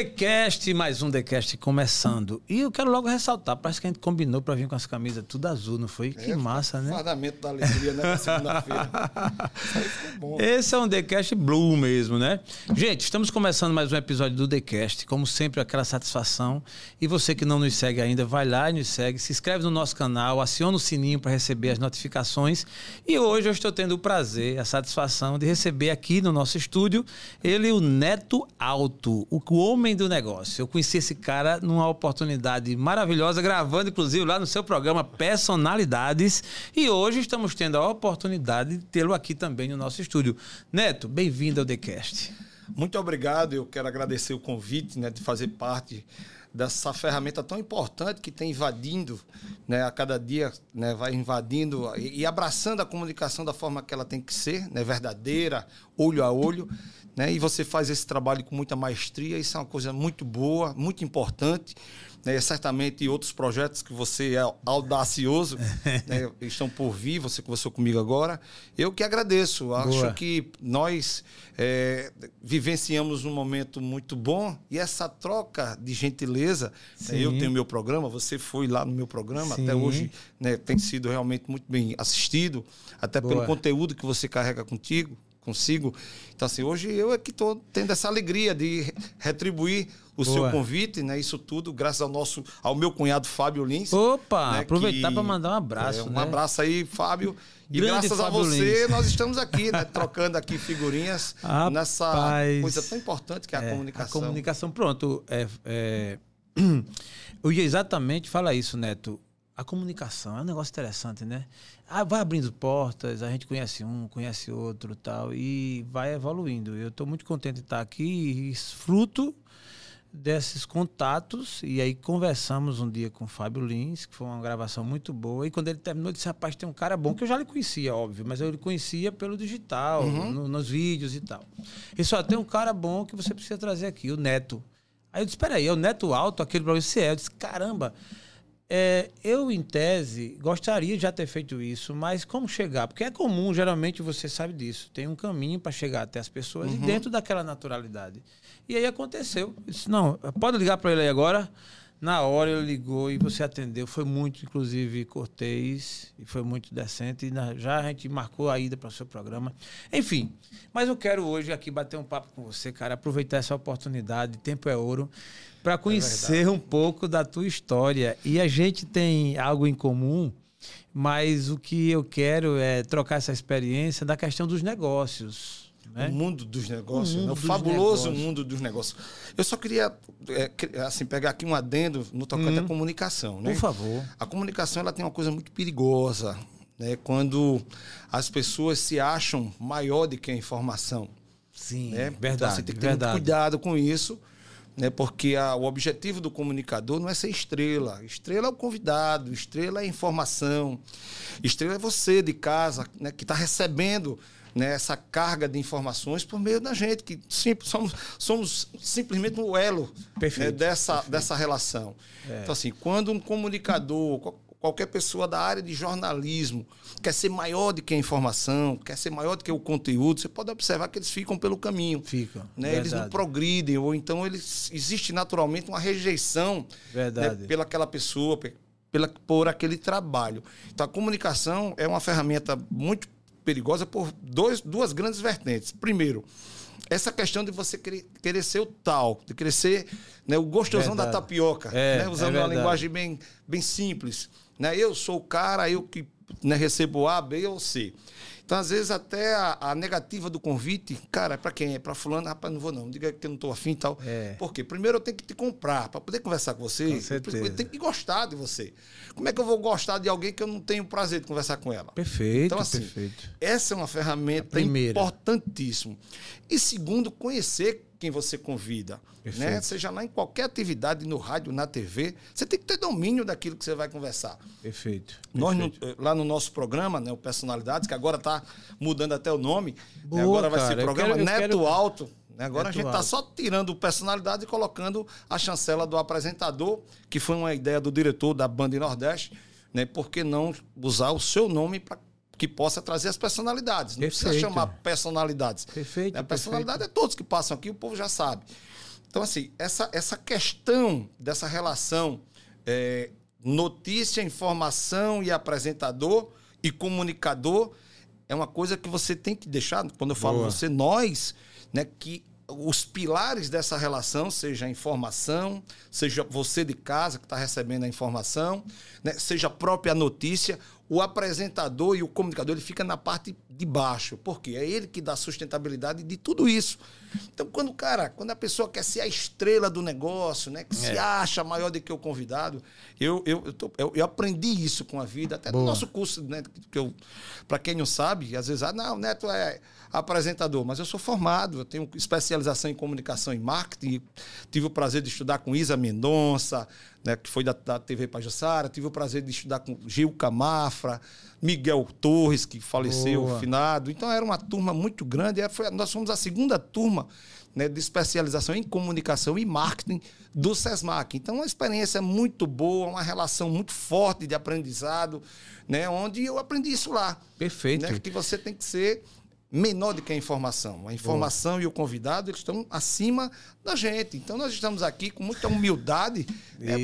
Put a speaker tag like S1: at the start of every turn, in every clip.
S1: TheCast, mais um TheCast começando. E eu quero logo ressaltar, parece que a gente combinou para vir com as camisas tudo azul, não foi? Que
S2: É,
S1: massa, né?
S2: Fardamento da alegria, né? Segunda-feira.
S1: Esse é um TheCast Blue mesmo, né? Gente, estamos começando mais um episódio do TheCast. Como sempre, aquela satisfação. E você que não nos segue ainda, vai lá e nos segue. Se inscreve no nosso canal, aciona o sininho para receber as notificações. E hoje eu estou tendo o prazer, a satisfação de receber aqui no nosso estúdio ele, o Neto Alto, o homem do negócio. Eu conheci esse cara numa oportunidade maravilhosa, gravando inclusive lá no seu programa Personalidades. E hoje estamos tendo a oportunidade de tê-lo aqui também no nosso estúdio. Neto, bem-vindo ao TheCast.
S2: Muito obrigado. Eu quero agradecer o convite né, de fazer parte dessa ferramenta tão importante que tem invadindo, né, a cada dia né, vai invadindo e, e abraçando a comunicação da forma que ela tem que ser, né, verdadeira, olho a olho. Né, e você faz esse trabalho com muita maestria, isso é uma coisa muito boa, muito importante. Né, certamente outros projetos que você é audacioso né, estão por vir, você conversou comigo agora. Eu que agradeço. Acho
S1: Boa.
S2: que nós é, vivenciamos um momento muito bom e essa troca de gentileza. né, eu tenho meu programa, você foi lá no meu programa,
S1: Sim.
S2: até hoje né, tem sido realmente muito bem assistido, até
S1: Boa.
S2: pelo conteúdo que você carrega contigo. Consigo. Então, assim, hoje eu é que estou tendo essa alegria de retribuir o
S1: Boa.
S2: seu convite, né? Isso tudo, graças ao nosso, ao meu cunhado Fábio Lins.
S1: Opa,
S2: né,
S1: aproveitar para mandar um abraço.
S2: é, um
S1: né?
S2: abraço aí, Fábio. E
S1: Grande
S2: graças
S1: Fábio
S2: a você,
S1: Lins.
S2: nós estamos aqui, né, trocando aqui figurinhas
S1: Rapaz.
S2: nessa coisa tão importante que é a
S1: É,
S2: comunicação.
S1: A comunicação, pronto. É, é, eu ia exatamente falar isso, Neto. A comunicação é um negócio interessante, né? Ah, vai abrindo portas, a gente conhece um, conhece outro tal, e vai evoluindo. Eu estou muito contente de estar aqui e fruto desses contatos. E aí conversamos um dia com o Fábio Lins, que foi uma gravação muito boa. E quando ele terminou, ele disse: Rapaz, tem um cara bom, que eu já lhe conhecia, óbvio, mas eu lhe conhecia pelo digital, no- nos vídeos e tal. E só tem um cara bom que você precisa trazer aqui, o Neto. Aí eu disse: Espera aí, é o Neto Alto, aquele programa? Se é. Eu disse: Caramba. É, eu, em tese, gostaria de já ter feito isso, mas como chegar? Porque é comum, geralmente você sabe disso. Tem um caminho para chegar até as pessoas e dentro daquela naturalidade. E aí aconteceu. Eu disse, não, pode ligar para ele aí agora. Na hora ele ligou e você atendeu. Foi muito, inclusive, cortês e foi muito decente. E na- já a gente marcou a ida para o seu programa. Enfim, mas eu quero hoje aqui bater um papo com você, cara, aproveitar essa oportunidade, tempo é ouro, para conhecer um pouco da tua história. E a gente tem algo em comum, mas o que eu quero é trocar essa experiência da questão dos negócios. Né?
S2: O mundo dos negócios,
S1: O mundo
S2: né? o
S1: dos
S2: fabuloso
S1: negócios.
S2: mundo dos negócios. Eu só queria é, assim, pegar aqui um adendo no tocante à comunicação. Né?
S1: Por favor.
S2: A comunicação ela tem uma coisa muito perigosa, né? quando as pessoas se acham maior do que a informação.
S1: Sim,
S2: né?
S1: verdade.
S2: Então, você tem que ter
S1: verdade.
S2: muito cuidado com isso, né? porque a- o objetivo do comunicador não é ser estrela. Estrela é o convidado, estrela é a informação, estrela é você de casa, né? que está recebendo né, essa carga de informações por meio da gente, que sim, somos, somos simplesmente um elo
S1: Perfeito,
S2: né, dessa, dessa relação.
S1: É.
S2: Então, assim, quando um comunicador, qualquer pessoa da área de jornalismo quer ser maior do que a informação, quer ser maior do que o conteúdo, você pode observar que eles ficam pelo caminho.
S1: Ficam,
S2: Né? Eles não progridem, ou então eles, existe naturalmente uma rejeição
S1: Verdade.
S2: né, pela aquela pessoa, pe- pela, por aquele trabalho. Então a comunicação é uma ferramenta muito perigosa por dois, duas grandes vertentes. Primeiro, essa questão de você querer, ser o tal, de querer ser né, o gostosão da
S1: Verdade.
S2: tapioca,
S1: É,
S2: né,
S1: é
S2: usando uma
S1: verdade.
S2: linguagem bem, bem simples. Né? Eu sou o cara, eu que né, recebo A, B ou C. Então, às vezes, até a, a negativa do convite, cara, é para quem? É para fulano, rapaz, não vou não, diga que eu não estou afim e tal.
S1: É.
S2: Por quê? Primeiro eu tenho que te comprar, para poder conversar com você,
S1: Com certeza.
S2: eu tenho que gostar de você. Como é que eu vou gostar de alguém que eu não tenho prazer de conversar com ela?
S1: Perfeito,
S2: Então, assim,
S1: perfeito.
S2: essa é uma ferramenta importantíssima. E segundo, conhecer quem você convida.
S1: Perfeito.
S2: Né? Seja lá em qualquer atividade, no rádio, na TV, você tem que ter domínio daquilo que você vai conversar.
S1: Perfeito.
S2: Nós, no-
S1: perfeito.
S2: lá no nosso programa, né, o Personalidades, que agora está mudando até o nome,
S1: Boa,
S2: né, agora vai
S1: cara,
S2: ser
S1: eu
S2: programa
S1: quero-
S2: Neto
S1: quero-
S2: Alto. né? Agora a gente está só tirando personalidade e colocando a chancela do apresentador, que foi uma ideia do diretor da Band Nordeste. Né? Por que não usar o seu nome para que possa trazer as personalidades? Não precisa
S1: Perfeito.
S2: chamar personalidades.
S1: Perfeito,
S2: A personalidade é todos que passam aqui, o povo já sabe. Então, assim, essa, essa questão dessa relação é, notícia, informação e apresentador e comunicador é uma coisa que você tem que deixar, quando eu falo
S1: Boa.
S2: você, nós, né, que os pilares dessa relação, seja a informação, seja você de casa que está recebendo a informação, né, seja a própria notícia, o apresentador e o comunicador ele fica na parte de baixo, porque é ele que dá sustentabilidade de tudo isso. Então, quando cara, quando a pessoa quer ser a estrela do negócio, né, que se
S1: É.
S2: acha maior do que o convidado, eu, eu, eu, tô- eu- eu aprendi isso com a vida, até no
S1: Boa.
S2: nosso curso, né, que eu, para quem não sabe, às vezes, ah, não, o Neto é apresentador, mas eu sou formado, eu tenho especialização em comunicação e marketing, tive o prazer de estudar com Isa Mendonça, né, que foi da, da TV Pajussara, tive o prazer de estudar com Gil Camafra, Miguel Torres, que faleceu,
S1: Boa.
S2: finado. Então era uma turma muito grande, era- foi- nós fomos a segunda turma né, de especialização em comunicação e marketing do SESMAC. Então, uma experiência muito boa, uma relação muito forte de aprendizado, né, onde eu aprendi isso lá.
S1: Perfeito.
S2: Né, que você tem que ser menor do que a informação. A informação e o convidado eles estão acima da gente. Então, nós estamos aqui com muita humildade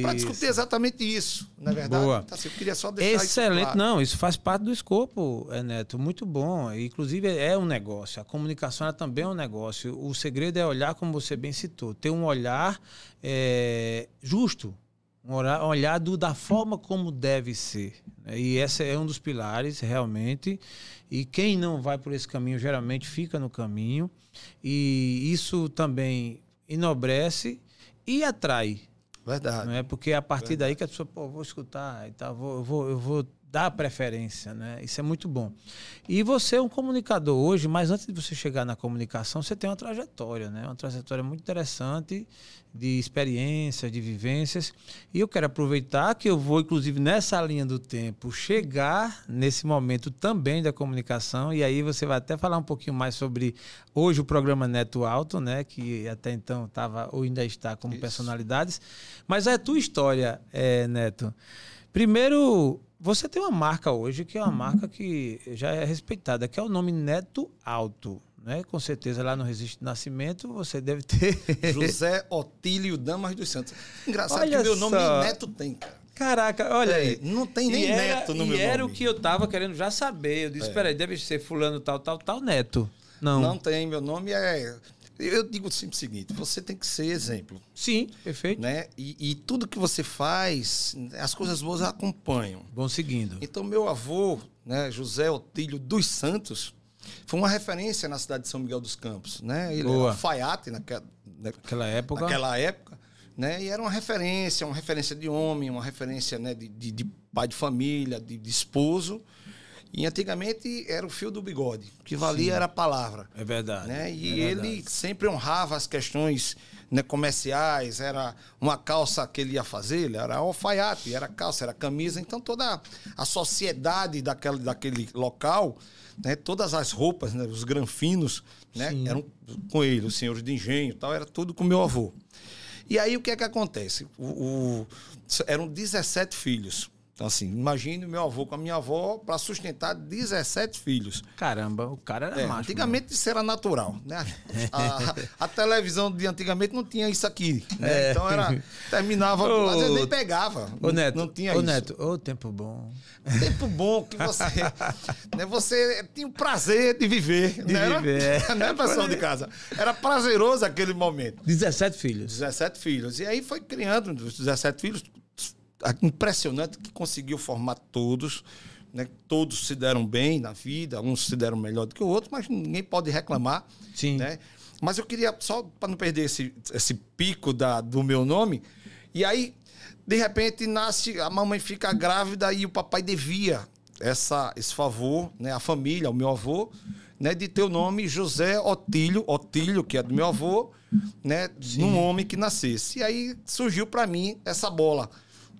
S2: para
S1: Isso.
S2: discutir exatamente isso, não é verdade?
S1: Boa.
S2: Então, assim, eu queria só deixar
S1: Excelente,
S2: isso claro.
S1: não, isso faz parte do escopo, é, Neto, muito bom. Inclusive é um negócio, a comunicação ela também é um negócio. O segredo é olhar, como você bem citou, ter um olhar é, justo, um olhar, um olhar do, da forma como deve ser. né? E esse é um dos pilares, realmente. E quem não vai por esse caminho, geralmente fica no caminho. E isso também enobrece e atrai.
S2: Verdade.
S1: Não é porque é a partir daí que a pessoa, pô, vou escutar e tal, vou, eu vou, eu vou dar preferência, né? Isso é muito bom. E você é um comunicador hoje, mas antes de você chegar na comunicação, você tem uma trajetória, né? Uma trajetória muito interessante de experiências, de vivências. E eu quero aproveitar que eu vou, inclusive, nessa linha do tempo, chegar nesse momento também da comunicação. E aí você vai até falar um pouquinho mais sobre hoje o programa Neto Alto, né? Que até então estava ou ainda está como
S2: Isso.
S1: personalidades. Mas é a tua história, é, Neto. Primeiro, você tem uma marca hoje que é uma marca que já é respeitada, que é o nome Neto Alto. Né? Com certeza lá no Registro de Nascimento você deve ter.
S2: José Otílio Damas dos Santos. Engraçado
S1: Olha
S2: que meu nome
S1: só.
S2: Neto tem, cara.
S1: Caraca, olha
S2: É,
S1: aí.
S2: não tem nem
S1: E era-
S2: Neto no
S1: e
S2: meu
S1: era
S2: nome.
S1: o que eu tava querendo já saber. Eu disse,
S2: É.
S1: peraí, deve ser fulano tal, tal, tal, Neto. Não.
S2: Não tem, meu nome é. Eu digo sempre o seguinte: você tem que ser exemplo.
S1: Sim, perfeito.
S2: Né? E, e tudo que você faz, as coisas boas acompanham.
S1: Bom seguindo.
S2: Então, meu avô, né, José Otílio dos Santos, foi uma referência na cidade de São Miguel dos Campos. Né? Ele
S1: Boa.
S2: era alfaiate naquela,
S1: Naquela época.
S2: naquela época. Né? E era uma referência, uma referência de homem, uma referência né, de, de, de pai de família, de, de esposo. E antigamente era o fio do bigode. O que valia era a palavra.
S1: É verdade.
S2: né? E
S1: é verdade.
S2: ele sempre honrava as questões né, comerciais, era uma calça que ele ia fazer, ele era alfaiate, era calça, era camisa, então toda a sociedade daquele, daquele local, né, todas as roupas, né, os granfinos, né,
S1: Sim.
S2: eram com ele, os senhores de engenho tal, era tudo com meu avô. E aí o que é que acontece? O, o- eram 17 filhos. Então, assim, imagine meu avô com a minha avó para sustentar 17 filhos.
S1: Caramba, o cara era
S2: É,
S1: macho.
S2: antigamente isso era natural, né? A, a televisão de antigamente não tinha isso aqui, né?
S1: É.
S2: Então era terminava,
S1: Ô,
S2: às vezes nem pegava.
S1: Ô, Neto,
S2: não tinha
S1: ô,
S2: isso.
S1: Neto, ô, tempo bom.
S2: Tempo bom que você, né? Você tinha o prazer de viver,
S1: De
S2: não era,
S1: viver, é.
S2: né, pessoal de casa? Era prazeroso aquele momento.
S1: 17 filhos.
S2: 17 filhos. E aí foi criando os 17 filhos. Impressionante que conseguiu formar todos. Né? Todos se deram bem na vida, uns se deram melhor do que o outro, mas ninguém pode reclamar.
S1: Sim.
S2: Né? Mas eu queria, só para não perder esse, esse pico da, do meu nome, e aí, de repente, nasce, a mamãe fica grávida e o papai devia essa, esse favor, né? a família, o meu avô, né? de ter o nome José Otílio, Otílio, que é do meu avô, né? num homem que nascesse. E aí surgiu para mim essa bola.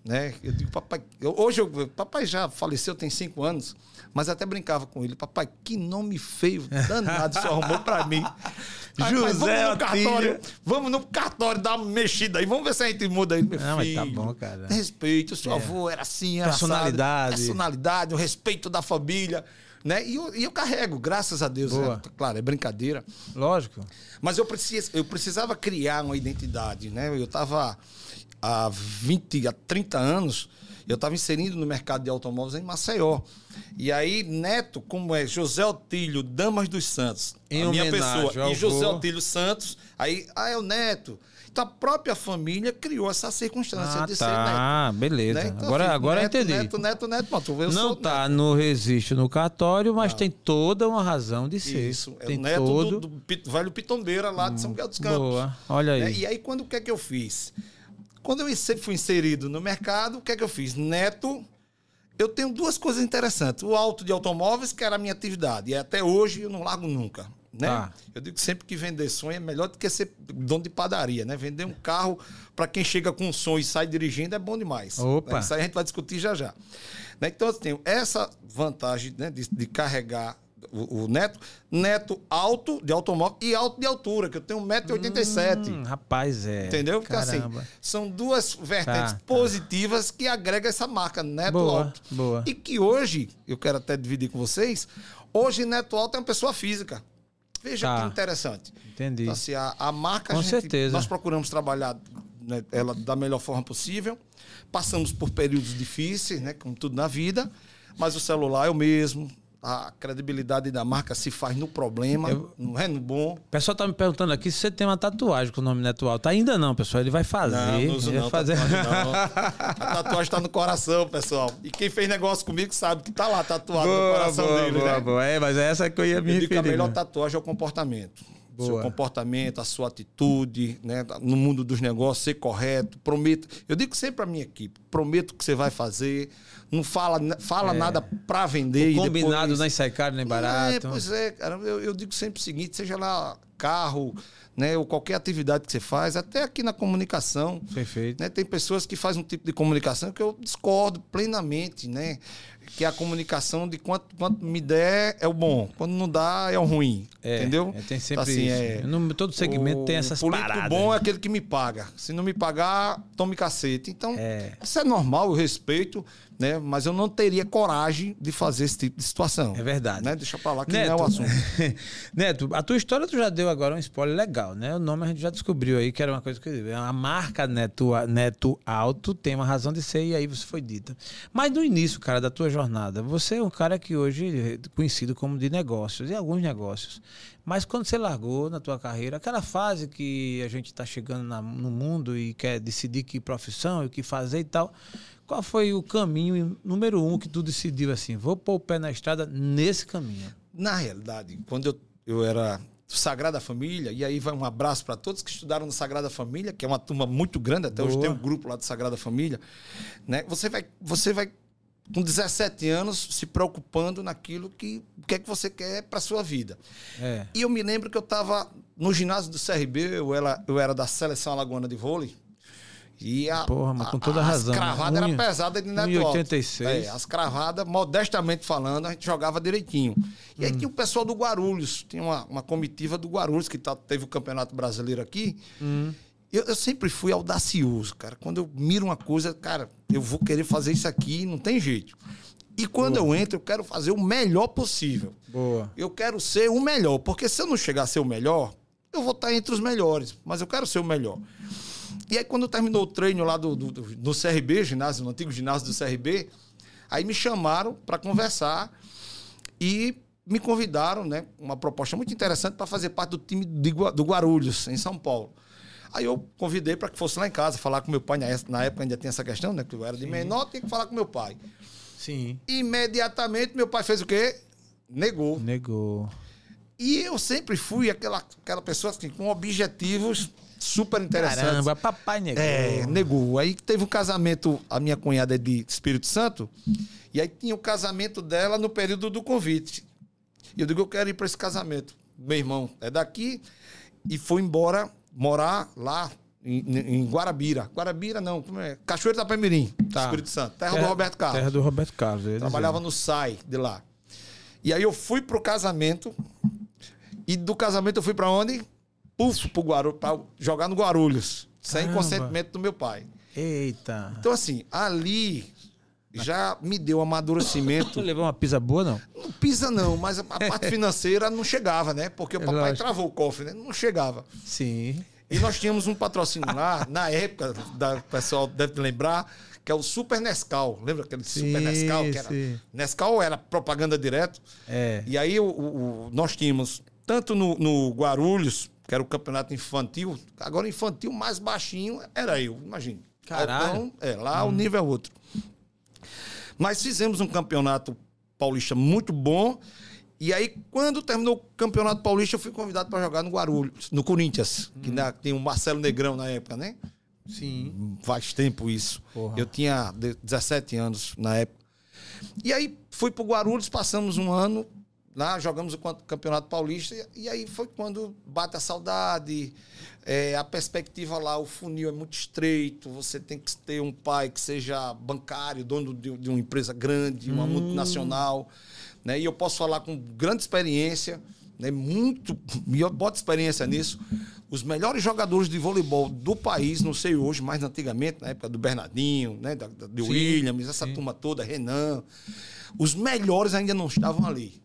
S2: Né? Eu digo, papai, eu- hoje eu, papai já faleceu, tem cinco anos, mas até brincava com ele, papai, que nome feio, danado, você arrumou para mim.
S1: José
S2: vamos no cartório, vamos no cartório dar uma mexida aí, vamos ver se a gente muda aí, meu
S1: Não, mas
S2: filho.
S1: tá bom, cara.
S2: Respeito, o seu
S1: É.
S2: avô era assim, era
S1: Personalidade.
S2: assado, personalidade, o respeito da família, né? E eu, e eu carrego, graças a Deus. Né? Claro, é brincadeira.
S1: Lógico.
S2: Mas eu, precis, eu precisava criar uma identidade, né? Eu estava há 20, há 30 anos, eu estava inserindo no mercado de automóveis em Maceió. E aí, Neto, como é José Otílio Damas dos Santos,
S1: Em
S2: a minha pessoa, e José. Otílio Santos, aí, ah, é o Neto. Então a própria família criou essa circunstância
S1: Ah,
S2: de ser Neto.
S1: tá. Beleza.
S2: né? Então,
S1: agora
S2: assim,
S1: agora eu
S2: neto,
S1: entendi.
S2: Neto, neto, neto, pronto. Eu
S1: não tá no registro no cartório, mas tem toda uma razão de ser.
S2: Isso, é
S1: tem
S2: o neto
S1: todo...
S2: do, do Pit- velho Pitombeira lá de São Miguel dos Campos.
S1: Boa. Olha aí.
S2: né? E aí, quando o que é que eu fiz? Quando eu fui inserido no mercado, o que é que eu fiz? Neto, eu tenho duas coisas interessantes. O auto de automóveis, que era a minha atividade, e até hoje eu não largo nunca. Né?
S1: Tá.
S2: Eu digo sempre que vender sonho é melhor do que ser dono de padaria, né? Vender um carro para quem chega com um sonho e sai dirigindo é bom demais.
S1: Opa.
S2: Né? Isso aí a gente vai discutir já já. Né? Então, eu tenho essa vantagem né, de, de carregar o, o neto, neto alto de automóvel e alto de altura, que eu tenho 1,87m.
S1: Hum, rapaz, é.
S2: Entendeu? Porque
S1: Caramba.
S2: assim, são duas vertentes
S1: Tá, tá.
S2: positivas que agregam essa marca Neto
S1: Boa,
S2: Alto.
S1: boa.
S2: E que hoje, eu quero até dividir com vocês, hoje Neto Alto é uma pessoa física. Veja
S1: Tá.
S2: que interessante.
S1: Entendi.
S2: Então, assim, a, a marca,
S1: Com
S2: a gente-
S1: certeza.
S2: nós procuramos trabalhar né, ela da melhor forma possível. Passamos por períodos difíceis, né, como tudo na vida, mas o celular é o mesmo. A credibilidade da marca se faz no problema,
S1: Eu-
S2: não é no bom.
S1: O pessoal tá me perguntando aqui se você tem uma tatuagem com o nome Neto Alto. Ainda não, pessoal. Ele vai fazer.
S2: Não, não uso
S1: ele
S2: não,
S1: vai fazer.
S2: tatuagem não. A tatuagem tá no coração, pessoal. E quem fez negócio comigo sabe que tá lá tatuado no
S1: boa,
S2: coração
S1: boa,
S2: dele,
S1: boa,
S2: né?
S1: boa. É, mas é essa que eu ia me
S2: Eu digo que a
S1: referir.
S2: melhor
S1: né?
S2: tatuagem é o comportamento.
S1: Boa.
S2: Seu comportamento, a sua atitude, né? No mundo dos negócios, ser correto. Prometo. Eu digo sempre pra minha equipe: prometo que você vai fazer. Não fala, fala nada pra vender.
S1: É. Combinado
S2: depois...
S1: não sai caro nem barato.
S2: É, pois é, cara. Eu, eu digo sempre o seguinte: seja lá carro, né? Ou qualquer atividade que você faz, até aqui na comunicação.
S1: Perfeito.
S2: né? Tem pessoas que fazem um tipo de comunicação que eu discordo plenamente, né? Que é a comunicação de quanto, quanto me der é o bom, quando não dá é o ruim,
S1: É,
S2: entendeu?
S1: é, tem sempre
S2: Assim,
S1: isso.
S2: é,
S1: No, todo segmento
S2: o
S1: tem essas
S2: político
S1: paradas.
S2: bom é aquele que me paga. Se não me pagar, tome cacete. Então,
S1: É.
S2: isso é normal, eu respeito, né? Mas eu não teria coragem de fazer esse tipo de situação.
S1: É verdade.
S2: Né? Deixa pra lá que
S1: Neto,
S2: não é o assunto.
S1: Neto, a tua história tu já deu agora um spoiler legal, né? O nome a gente já descobriu aí que era uma coisa que a marca Neto, Neto Alto tem uma razão de ser e aí você foi dita. Mas no início, cara, da tua jornada, você é um cara que hoje é conhecido como de negócios e alguns negócios. Mas quando você largou na tua carreira, aquela fase que a gente está chegando na- no mundo e quer decidir que profissão e o que fazer e tal, qual foi o caminho número um que tu decidiu assim? Vou pôr o pé na estrada nesse caminho.
S2: Na realidade, quando eu, eu era Sagrada Família, e aí vai um abraço para todos que estudaram no Sagrada Família, que é uma turma muito grande, até hoje
S1: Boa.
S2: tem um grupo lá do Sagrada Família, né? Você vai, você vai com 17 anos se preocupando naquilo que o que é que você quer para sua vida.
S1: É.
S2: E eu me lembro que eu estava no ginásio do CRB, eu era, eu era da seleção alagoana de vôlei. E a,
S1: Porra, mas com toda
S2: a,
S1: razão,
S2: As
S1: né?
S2: cravadas eram pesadas de neto
S1: 1,86.
S2: alto. É, as cravadas, modestamente falando, a gente jogava direitinho. E
S1: Hum.
S2: aí tinha o pessoal do Guarulhos, tinha uma, uma comitiva do Guarulhos, que tá- teve o Campeonato Brasileiro aqui.
S1: Hum.
S2: Eu, eu sempre fui audacioso, cara. Quando eu miro uma coisa, cara, eu vou querer fazer isso aqui, não tem jeito. E quando eu entro, eu quero fazer o melhor possível.
S1: Boa.
S2: Eu quero ser o melhor, porque se eu não chegar a ser o melhor, eu vou estar entre os melhores, mas eu quero ser o melhor. E aí, quando terminou o treino lá do, do, do- CRB, ginásio, no antigo ginásio do CRB, aí me chamaram para conversar e me convidaram, né? Uma proposta muito interessante para fazer parte do time do Guarulhos, em São Paulo. Aí eu convidei para que fosse lá em casa falar com meu pai. Na época ainda tinha essa questão, né? Que eu era de menor, tinha que falar com meu pai.
S1: Sim.
S2: Imediatamente, meu pai fez o quê? Negou.
S1: Negou.
S2: E eu sempre fui aquela, aquela pessoa assim, com objetivos super interessantes.
S1: Caramba, papai negou.
S2: É, negou. Aí teve um casamento, a minha cunhada é de Espírito Santo, e aí tinha o casamento dela no período do convite. E eu digo, eu quero ir para esse casamento. Meu irmão é daqui e foi embora morar lá em, em Guarabira. Guarabira não, como é? Cachoeiro da Palmeirim,
S1: Tá.
S2: Espírito Santo, terra, do Roberto Carlos.
S1: Terra do Roberto Carlos.
S2: Trabalhava
S1: dizer.
S2: no SAI de lá. E aí eu fui pro casamento. E do casamento eu fui pra onde? Puf, pro Guarulhos, pra jogar no Guarulhos. Sem
S1: Caramba.
S2: consentimento do meu pai.
S1: Eita.
S2: Então, assim, ali já me deu amadurecimento.
S1: Levou uma pizza boa, não?
S2: Não pisa não, mas a, parte financeira não chegava, né? Porque o papai
S1: Lógico.
S2: travou o cofre, né? Não chegava.
S1: Sim.
S2: E nós tínhamos um patrocínio lá, na época, da, o pessoal deve lembrar, que é o Super Nescau. Lembra aquele Super
S1: Sim,
S2: Nescau? Que era,
S1: sim.
S2: Nescau era propaganda direto.
S1: É.
S2: E aí o, o- nós tínhamos, tanto no, no Guarulhos, que era o campeonato infantil, agora infantil mais baixinho era eu, imagine.
S1: Caralho.
S2: Então, é, lá o nível é outro. Mas fizemos um campeonato paulista muito bom. E aí, quando terminou o campeonato paulista, eu fui convidado para jogar no Guarulhos, no Corinthians, que na- tem o Marcelo Negrão na época, né?
S1: Sim.
S2: Faz tempo isso.
S1: Porra.
S2: Eu tinha de- 17 anos na época. E aí fui pro Guarulhos, passamos um ano lá, jogamos o campe- Campeonato Paulista, e- aí foi quando bate a saudade, é, a perspectiva lá, o funil é muito estreito, você tem que ter um pai que seja bancário, dono de, de uma empresa grande, uma multinacional, né? E eu posso falar com grande experiência, né? Muito, e eu boto experiência nisso. Os melhores jogadores de voleibol do país, não sei hoje, mas antigamente, na época do Bernardinho, né? Da, da, de
S1: Sim,
S2: Williams, essa
S1: sim.
S2: turma toda, Renan. Os melhores ainda não estavam ali,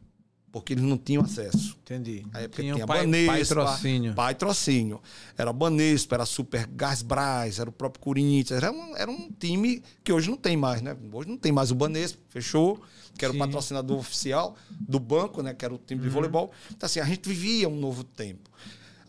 S2: porque eles não tinham acesso.
S1: Entendi.
S2: A época
S1: Tinha
S2: tinha
S1: pai,
S2: Banespa,
S1: patrocínio.
S2: Pai trocínio. Era Banespa, era Super Gás Braz, era o próprio Corinthians. Era um, era um time que hoje não tem mais, né? Hoje não tem mais o Banespa, fechou, que era
S1: Sim.
S2: o patrocinador oficial do banco, né? Que era o time de voleibol. Então, assim, a gente vivia um novo tempo.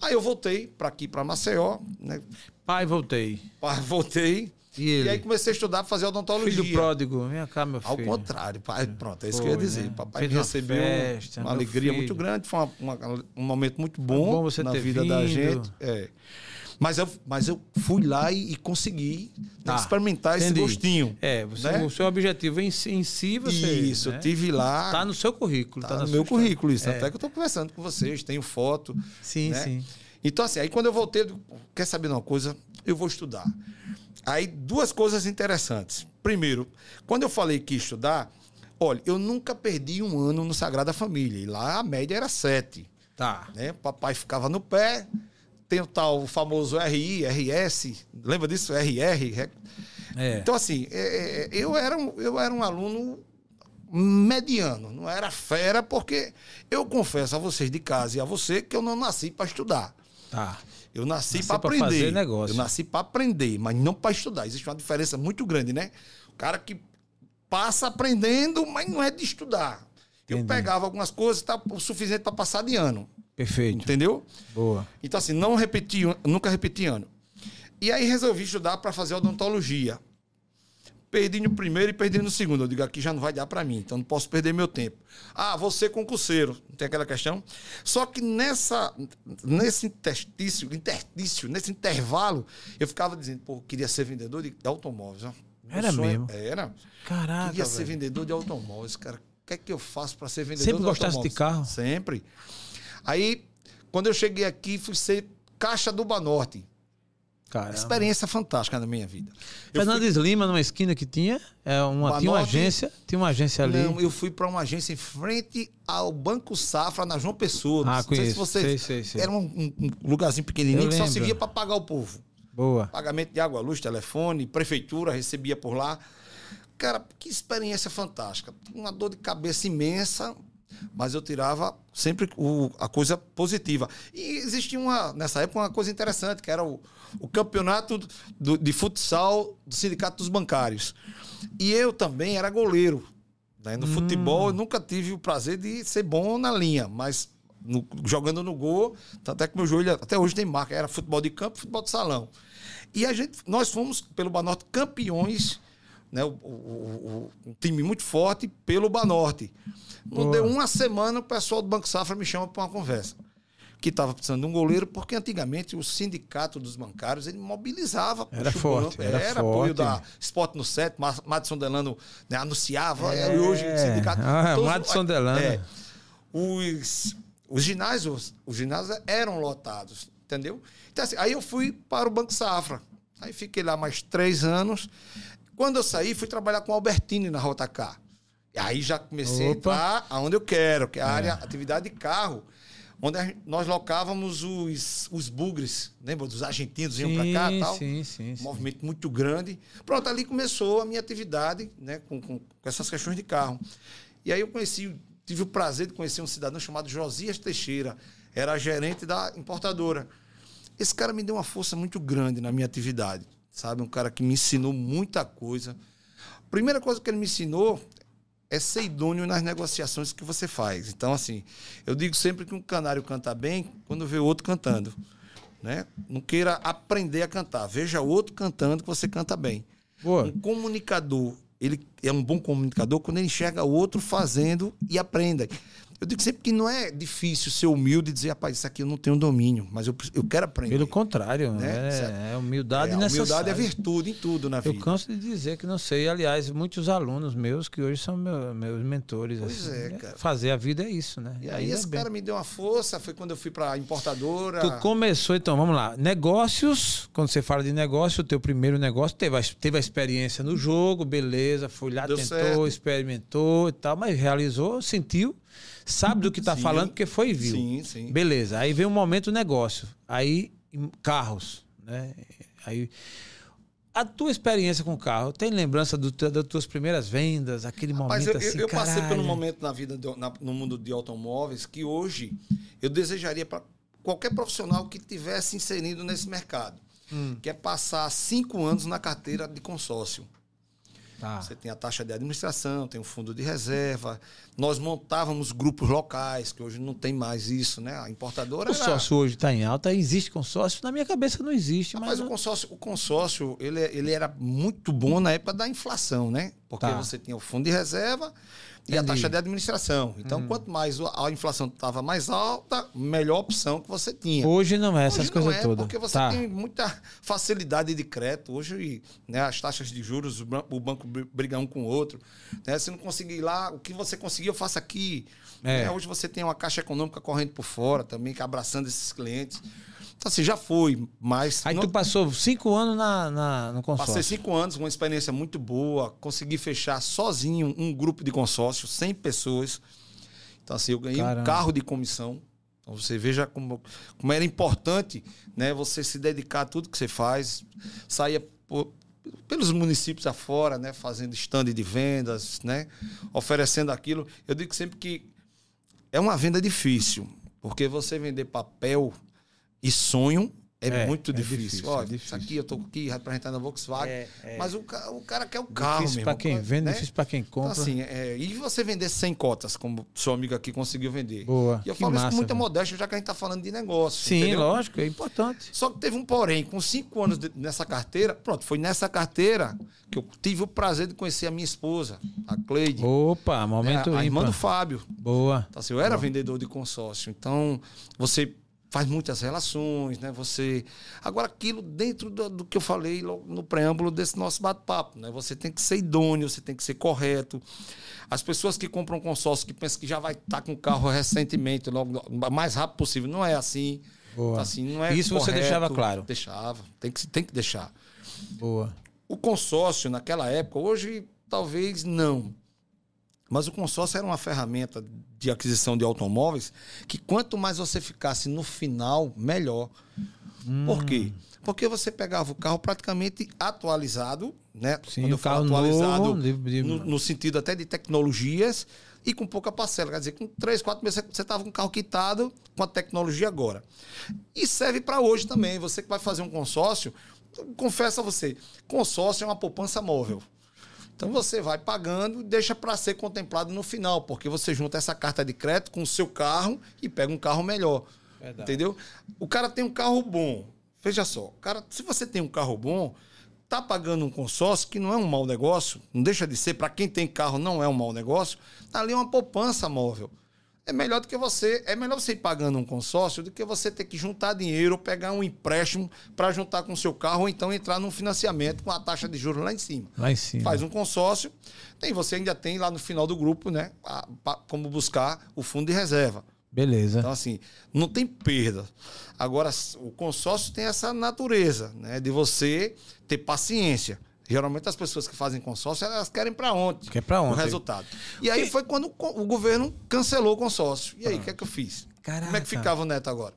S2: Aí eu voltei para aqui, para Maceió, né?
S1: Pai, voltei.
S2: Pá, Voltei.
S1: E ele?
S2: aí comecei a estudar, fazer odontologia.
S1: Filho pródigo. Vem cá, meu filho.
S2: Ao contrário, pai, pronto, é isso que eu ia
S1: Foi,
S2: dizer.
S1: né?
S2: Papai
S1: Fez
S2: me recebeu
S1: festa,
S2: uma alegria
S1: filho.
S2: muito grande, foi uma- uma- um momento muito bom,
S1: bom você
S2: na vida da
S1: vindo.
S2: gente. É. Mas, eu, mas eu fui lá e, e consegui né,
S1: Tá,
S2: experimentar esse
S1: entendi.
S2: gostinho.
S1: É, você,
S2: né?
S1: o seu objetivo em si, em si você.
S2: Isso,
S1: né?
S2: eu tive lá.
S1: Tá no seu currículo.
S2: tá
S1: Tá,
S2: no meu
S1: história.
S2: currículo isso.
S1: É.
S2: Até que eu estou conversando com vocês, tenho foto.
S1: Sim,
S2: né?
S1: sim.
S2: Então, assim, aí quando eu voltei, eu digo, quer saber de uma coisa? Eu vou estudar. Aí, duas coisas interessantes. Primeiro, quando eu falei que ia estudar, olha, eu nunca perdi um ano no Sagrada Família. E lá a média era sete.
S1: Tá.
S2: Né? Papai ficava no pé. Tem o tal famoso RI, RS. Lembra disso? RR.
S1: É.
S2: Então, assim, é, é, eu, era um, eu era um aluno mediano, não era fera, porque eu confesso a vocês de casa e a você que eu não nasci para estudar.
S1: Tá.
S2: Eu nasci para aprender.
S1: fazer negócio.
S2: Eu nasci para aprender, mas não para estudar. Existe uma diferença muito grande, né? O cara que passa aprendendo, mas não é de estudar. Eu
S1: Entendi.
S2: pegava algumas coisas, tá o suficiente para passar de ano,
S1: Perfeito.
S2: entendeu?
S1: Boa.
S2: Então, assim, não repeti, nunca repeti ano. E aí resolvi estudar para fazer odontologia. Perdi no primeiro e perdi no segundo. Eu digo, aqui já não vai dar para mim, então não posso perder meu tempo. Ah, vou ser concurseiro. Não tem aquela questão? Só que nessa, nesse interstício, interstício, nesse intervalo, eu ficava dizendo, pô, queria ser vendedor de, de automóveis. ó.
S1: Era
S2: sonho-
S1: mesmo?
S2: Era.
S1: Caraca.
S2: queria ser vendedor de automóveis, cara. O que é que eu faço para ser vendedor
S1: Sempre
S2: de
S1: gostasse de
S2: automóveis?
S1: carro?
S2: Sempre. Aí, quando eu cheguei aqui, fui ser caixa do Banorte.
S1: Caramba.
S2: Experiência fantástica na minha vida.
S1: Fernandes Lima, numa esquina que tinha, é uma, tinha uma agência, tinha uma agência ali.
S2: Não, eu fui para uma agência em frente ao Banco Safra, na João Pessoa.
S1: Ah,
S2: Não sei se
S1: conheço.
S2: vocês...
S1: Sei, sei, sei.
S2: Era um, um- lugarzinho pequenininho
S1: Eu
S2: que só servia para pagar o povo.
S1: Boa.
S2: Pagamento de água, luz, telefone, prefeitura, recebia por lá. Cara, que experiência fantástica. Uma dor de cabeça imensa, mas eu tirava sempre o- a coisa positiva. E existia uma, nessa época uma coisa interessante, que era o, o campeonato do- de futsal do Sindicato dos Bancários. E eu também era goleiro. né? No futebol, eu nunca tive o prazer de ser bom na linha, mas no- jogando no gol, até que meu joelho até hoje tem marca. Era futebol de campo, futebol de salão. E a gente, nós fomos, pelo Banorte, campeões, né? O, o- o- o- um time muito forte pelo Banorte. Não
S1: Boa.
S2: deu uma semana, o pessoal do Banco Safra me chama para uma conversa. Que estava precisando de um goleiro, porque antigamente o sindicato dos bancários ele mobilizava.
S1: Era forte, era
S2: apoio
S1: forte.
S2: da Sport no Set, Ma- Madison Delano né, anunciava, e hoje o sindicato.
S1: Ah,
S2: todos-
S1: Madison Delano.
S2: É, os, os ginásios, os ginásios eram lotados, entendeu? Então, assim, aí eu fui para o Banco Safra. Aí fiquei lá mais três anos. Quando eu saí, fui trabalhar com o Albertini na Rota K. Aí já comecei a
S1: Opa.
S2: entrar aonde eu quero, que é a área atividade de carro. onde a, nós locávamos os, os bugres, lembra? Dos argentinos iam para cá e tal.
S1: Sim, sim, sim.
S2: Um movimento muito grande. Pronto, ali começou a minha atividade né, com, com, com essas questões de carro. E aí eu conheci, tive o prazer de conhecer um cidadão chamado Josias Teixeira, era gerente da importadora. Esse cara me deu uma força muito grande na minha atividade, sabe? Um cara que me ensinou muita coisa. Primeira coisa que ele me ensinou é ser idôneo nas negociações que você faz. Então, assim, eu digo sempre que um canário canta bem quando vê outro cantando. Né? Não queira aprender a cantar. Veja outro cantando que você canta bem.
S1: Boa.
S2: Um comunicador, ele é um bom comunicador quando ele enxerga o outro fazendo e aprenda. Eu digo sempre que não é difícil ser humilde e dizer, rapaz, isso aqui eu não tenho domínio, mas eu, eu quero aprender.
S1: Pelo contrário,
S2: Né?
S1: é, é humildade
S2: é,
S1: necessária.
S2: humildade é virtude em tudo na
S1: Eu
S2: vida.
S1: canso de dizer que não sei. Aliás, muitos alunos meus que hoje são meu- meus mentores.
S2: Pois
S1: assim,
S2: é,
S1: né?
S2: cara.
S1: Fazer a vida é isso, né?
S2: E aí
S1: Ainda
S2: esse
S1: bem.
S2: cara me deu uma força, foi quando eu fui para a importadora.
S1: Tu começou, então, vamos lá. Negócios, quando você fala de negócio, o teu primeiro negócio teve a, teve a experiência no jogo, beleza, foi lá,
S2: Deu
S1: tentou,
S2: certo.
S1: experimentou e tal, mas realizou, sentiu, sabe do que tá
S2: Sim.
S1: falando, porque foi e viu.
S2: Sim, sim.
S1: Beleza. Aí vem um momento negócio. Aí, carros, né? Aí. A tua experiência com carro, tem lembrança do, das tuas primeiras vendas, aquele
S2: Mas
S1: momento
S2: eu, eu-
S1: assim,
S2: eu passei por um
S1: caralho.
S2: momento na vida, na- no mundo de automóveis, que hoje eu desejaria para qualquer profissional que tivesse inserido nesse mercado,
S1: Hum.
S2: que é passar cinco anos na carteira de consórcio.
S1: Tá.
S2: Você tem a taxa de administração, tem o fundo de reserva. Nós montávamos grupos locais, que hoje não tem mais isso, né? A importadora.
S1: O
S2: era-
S1: consórcio hoje está em alta, existe consórcio? Na minha cabeça não existe, mas.
S2: Mas o consórcio, o consórcio ele, ele era muito bom na época da inflação, né? Porque
S1: Tá.
S2: você tinha o fundo de reserva e a
S1: Entendi.
S2: taxa de administração. Então, quanto mais a inflação estava mais alta, melhor opção que você tinha.
S1: Hoje não é essas coisas
S2: é,
S1: todas.
S2: Porque você
S1: Tá.
S2: tem muita facilidade de crédito. Hoje, né, as taxas de juros, o ban- o banco br- briga um com o outro. Né? Se não conseguir ir lá, o que você conseguir, eu faço aqui.
S1: É.
S2: Né? Hoje você tem uma caixa econômica correndo por fora também, que abraçando esses clientes. Então, assim, já foi, mas.
S1: Aí
S2: não-
S1: tu passou cinco anos na, na- no consórcio.
S2: Passei cinco anos, uma experiência muito boa. Consegui fechar sozinho um grupo de consórcio, 100 pessoas. Então, assim, eu ganhei
S1: Caramba.
S2: um carro de comissão. Então, você veja como, como era importante né, você se dedicar a tudo que você faz. Saía por- pelos municípios afora, né, fazendo stand de vendas, né, oferecendo aquilo. Eu digo sempre que é uma venda difícil, porque você vender papel e sonho é,
S1: É,
S2: muito
S1: é
S2: difícil.
S1: difícil,
S2: Olha,
S1: é difícil.
S2: isso aqui eu tô aqui representando a Volkswagen,
S1: É, é.
S2: mas o, o cara quer o carro
S1: difícil
S2: mesmo.
S1: para quem vende,
S2: né?
S1: difícil para quem
S2: Então,
S1: compra.
S2: assim, é, e você vender 100 cotas, como seu amigo aqui conseguiu vender.
S1: Boa.
S2: E eu
S1: que
S2: falo isso
S1: massa,
S2: com muita
S1: velho.
S2: modéstia, já que a gente tá falando de negócio.
S1: Sim,
S2: entendeu?
S1: lógico, é importante.
S2: Só que teve um porém, com cinco anos de- nessa carteira, pronto, foi nessa carteira que eu tive o prazer de conhecer a minha esposa, a Cleide,
S1: Opa,
S2: né,
S1: momento
S2: a irmã do Fábio.
S1: Boa.
S2: Então, assim, eu era vendedor de consórcio. Então, você faz muitas relações, né? Você. Agora, aquilo dentro do, do que eu falei no preâmbulo desse nosso bate-papo, né? Você tem que ser idôneo, você tem que ser correto. As pessoas que compram consórcio, que pensam que já vai estar com o carro recentemente, logo, o mais rápido possível, não é assim.
S1: Boa.
S2: Assim, não é
S1: Isso você
S2: correto.
S1: deixava claro.
S2: Deixava. Tem que, tem que deixar.
S1: Boa.
S2: O consórcio, naquela época, hoje talvez não. Mas o consórcio era uma ferramenta de aquisição de automóveis que quanto mais você ficasse no final, melhor. Por quê?
S1: Hum.
S2: Porque você pegava o carro praticamente atualizado, né?
S1: Sim,
S2: Quando eu falo atualizado,
S1: novo,
S2: no, no sentido até de tecnologias e com pouca parcela. Quer dizer, com três, quatro meses você estava com o carro quitado com a tecnologia agora. E serve para hoje também. Você que vai fazer um consórcio, confesso a você, consórcio é uma poupança móvel. Então você vai pagando e deixa para ser contemplado no final, porque você junta essa carta de crédito com o seu carro e pega um carro melhor.
S1: Verdade.
S2: Entendeu? O cara tem um carro bom. Veja só, cara, se você tem um carro bom, tá pagando um consórcio que não é um mau negócio, não deixa de ser, para quem tem carro não é um mau negócio, tá ali uma poupança móvel. É melhor do que você, é melhor você ir pagando um consórcio do que você ter que juntar dinheiro ou pegar um empréstimo para juntar com o seu carro ou então entrar num financiamento com a taxa de juros lá em cima
S1: Lá em cima.
S2: faz um consórcio, tem você ainda tem lá no final do grupo, né, a- como buscar o fundo de reserva.
S1: Beleza.
S2: Então assim, não tem perda. Agora o consórcio tem essa natureza, né, de você ter paciência. Geralmente as pessoas que fazem consórcio, elas querem para ontem.
S1: Quer pra
S2: O
S1: ontem.
S2: resultado. E aí foi quando o o governo cancelou o consórcio. E aí, o que é que eu fiz?
S1: Caraca.
S2: Como é que ficava o Neto agora?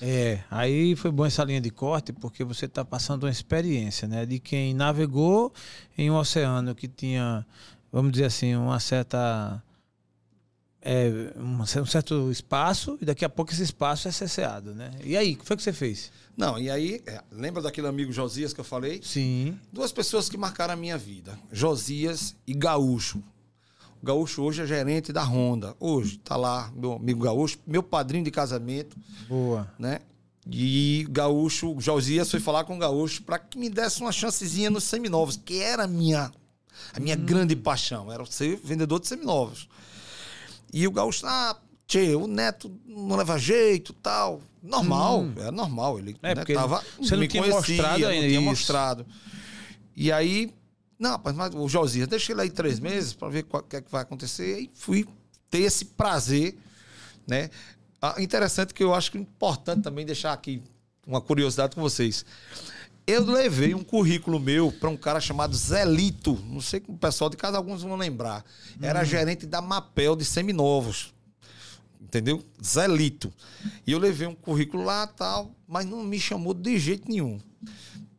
S1: É, aí foi bom essa linha de corte, porque você está passando uma experiência, né? De quem navegou em um oceano que tinha, vamos dizer assim, uma certa. É, um certo espaço, e daqui a pouco esse espaço é cesseado, né? E aí, o que foi que você fez?
S2: Não, e aí, é, lembra daquele amigo Josias que eu falei?
S1: Sim.
S2: Duas pessoas que marcaram a minha vida: Josias e Gaúcho. O Gaúcho hoje é gerente da Honda. Hoje, tá lá, meu amigo Gaúcho, meu padrinho de casamento.
S1: Boa.
S2: Né? E Gaúcho, Josias foi falar com o Gaúcho para que me desse uma chancezinha nos seminovos, que era a minha, a minha hum. grande paixão, era ser vendedor de seminovos. E o Gaúcho, ah, tchê, o neto não leva jeito tal. Normal, hum. é normal. Ele
S1: é, né, tava, você não tinha conhecia, mostrado ainda. Não
S2: tinha isso. mostrado. E aí não, rapaz, mas o Josias, deixa ele aí três meses para ver o que é que vai acontecer. E fui ter esse prazer, né? Ah, interessante que eu acho que é importante também deixar aqui uma curiosidade com vocês. Eu levei um currículo meu para um cara chamado Zelito. Não sei que o pessoal de casa alguns vão lembrar. Era hum. gerente da Mapel de Seminovos. Entendeu? Zelito. E eu levei um currículo lá tal, mas não me chamou de jeito nenhum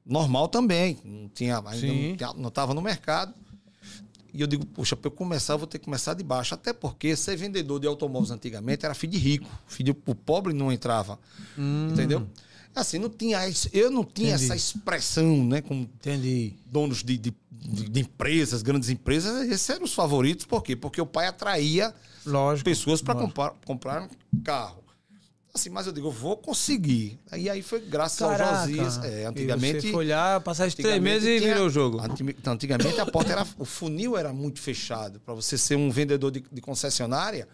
S2: normal também. Não tinha, ainda não estava no mercado. E eu digo, poxa, para eu começar, eu vou ter que começar de baixo. Até porque ser vendedor de automóveis antigamente era filho de rico. Filho o pobre não entrava. Hum. Entendeu? Assim, não tinha. Eu não tinha Entendi. essa expressão, né? Como
S1: Entendi.
S2: donos de, de, de, de, empresas, grandes empresas, esses eram os favoritos. Por quê? Porque o pai atraía
S1: Lógico.
S2: pessoas para comprar, comprar carro. Assim, mas eu digo, eu vou conseguir. E aí foi graças Caraca. ao Josias. É, antigamente.
S1: você foi olhar, passar os três meses e virou o jogo.
S2: Antigamente a porta era. O funil era muito fechado. Para você ser um vendedor de, de, concessionária,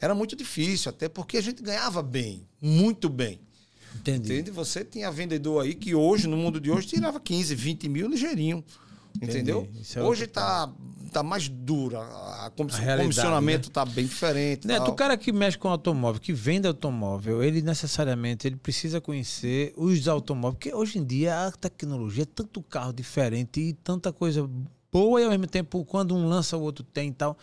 S2: era muito difícil, até porque a gente ganhava bem, muito bem.
S1: Entendi.
S2: Entende? Você tinha vendedor aí que hoje, no mundo de hoje, tirava 15, 20 mil ligeirinho. Entendeu? É hoje está tá mais dura. A o comissionamento né? Tá bem diferente.
S1: Neto, o cara que mexe com automóvel, que vende automóvel, ele necessariamente ele precisa conhecer os automóveis. Porque hoje em dia a tecnologia é tanto carro diferente e tanta coisa boa e ao mesmo tempo quando um lança o outro tem e tal.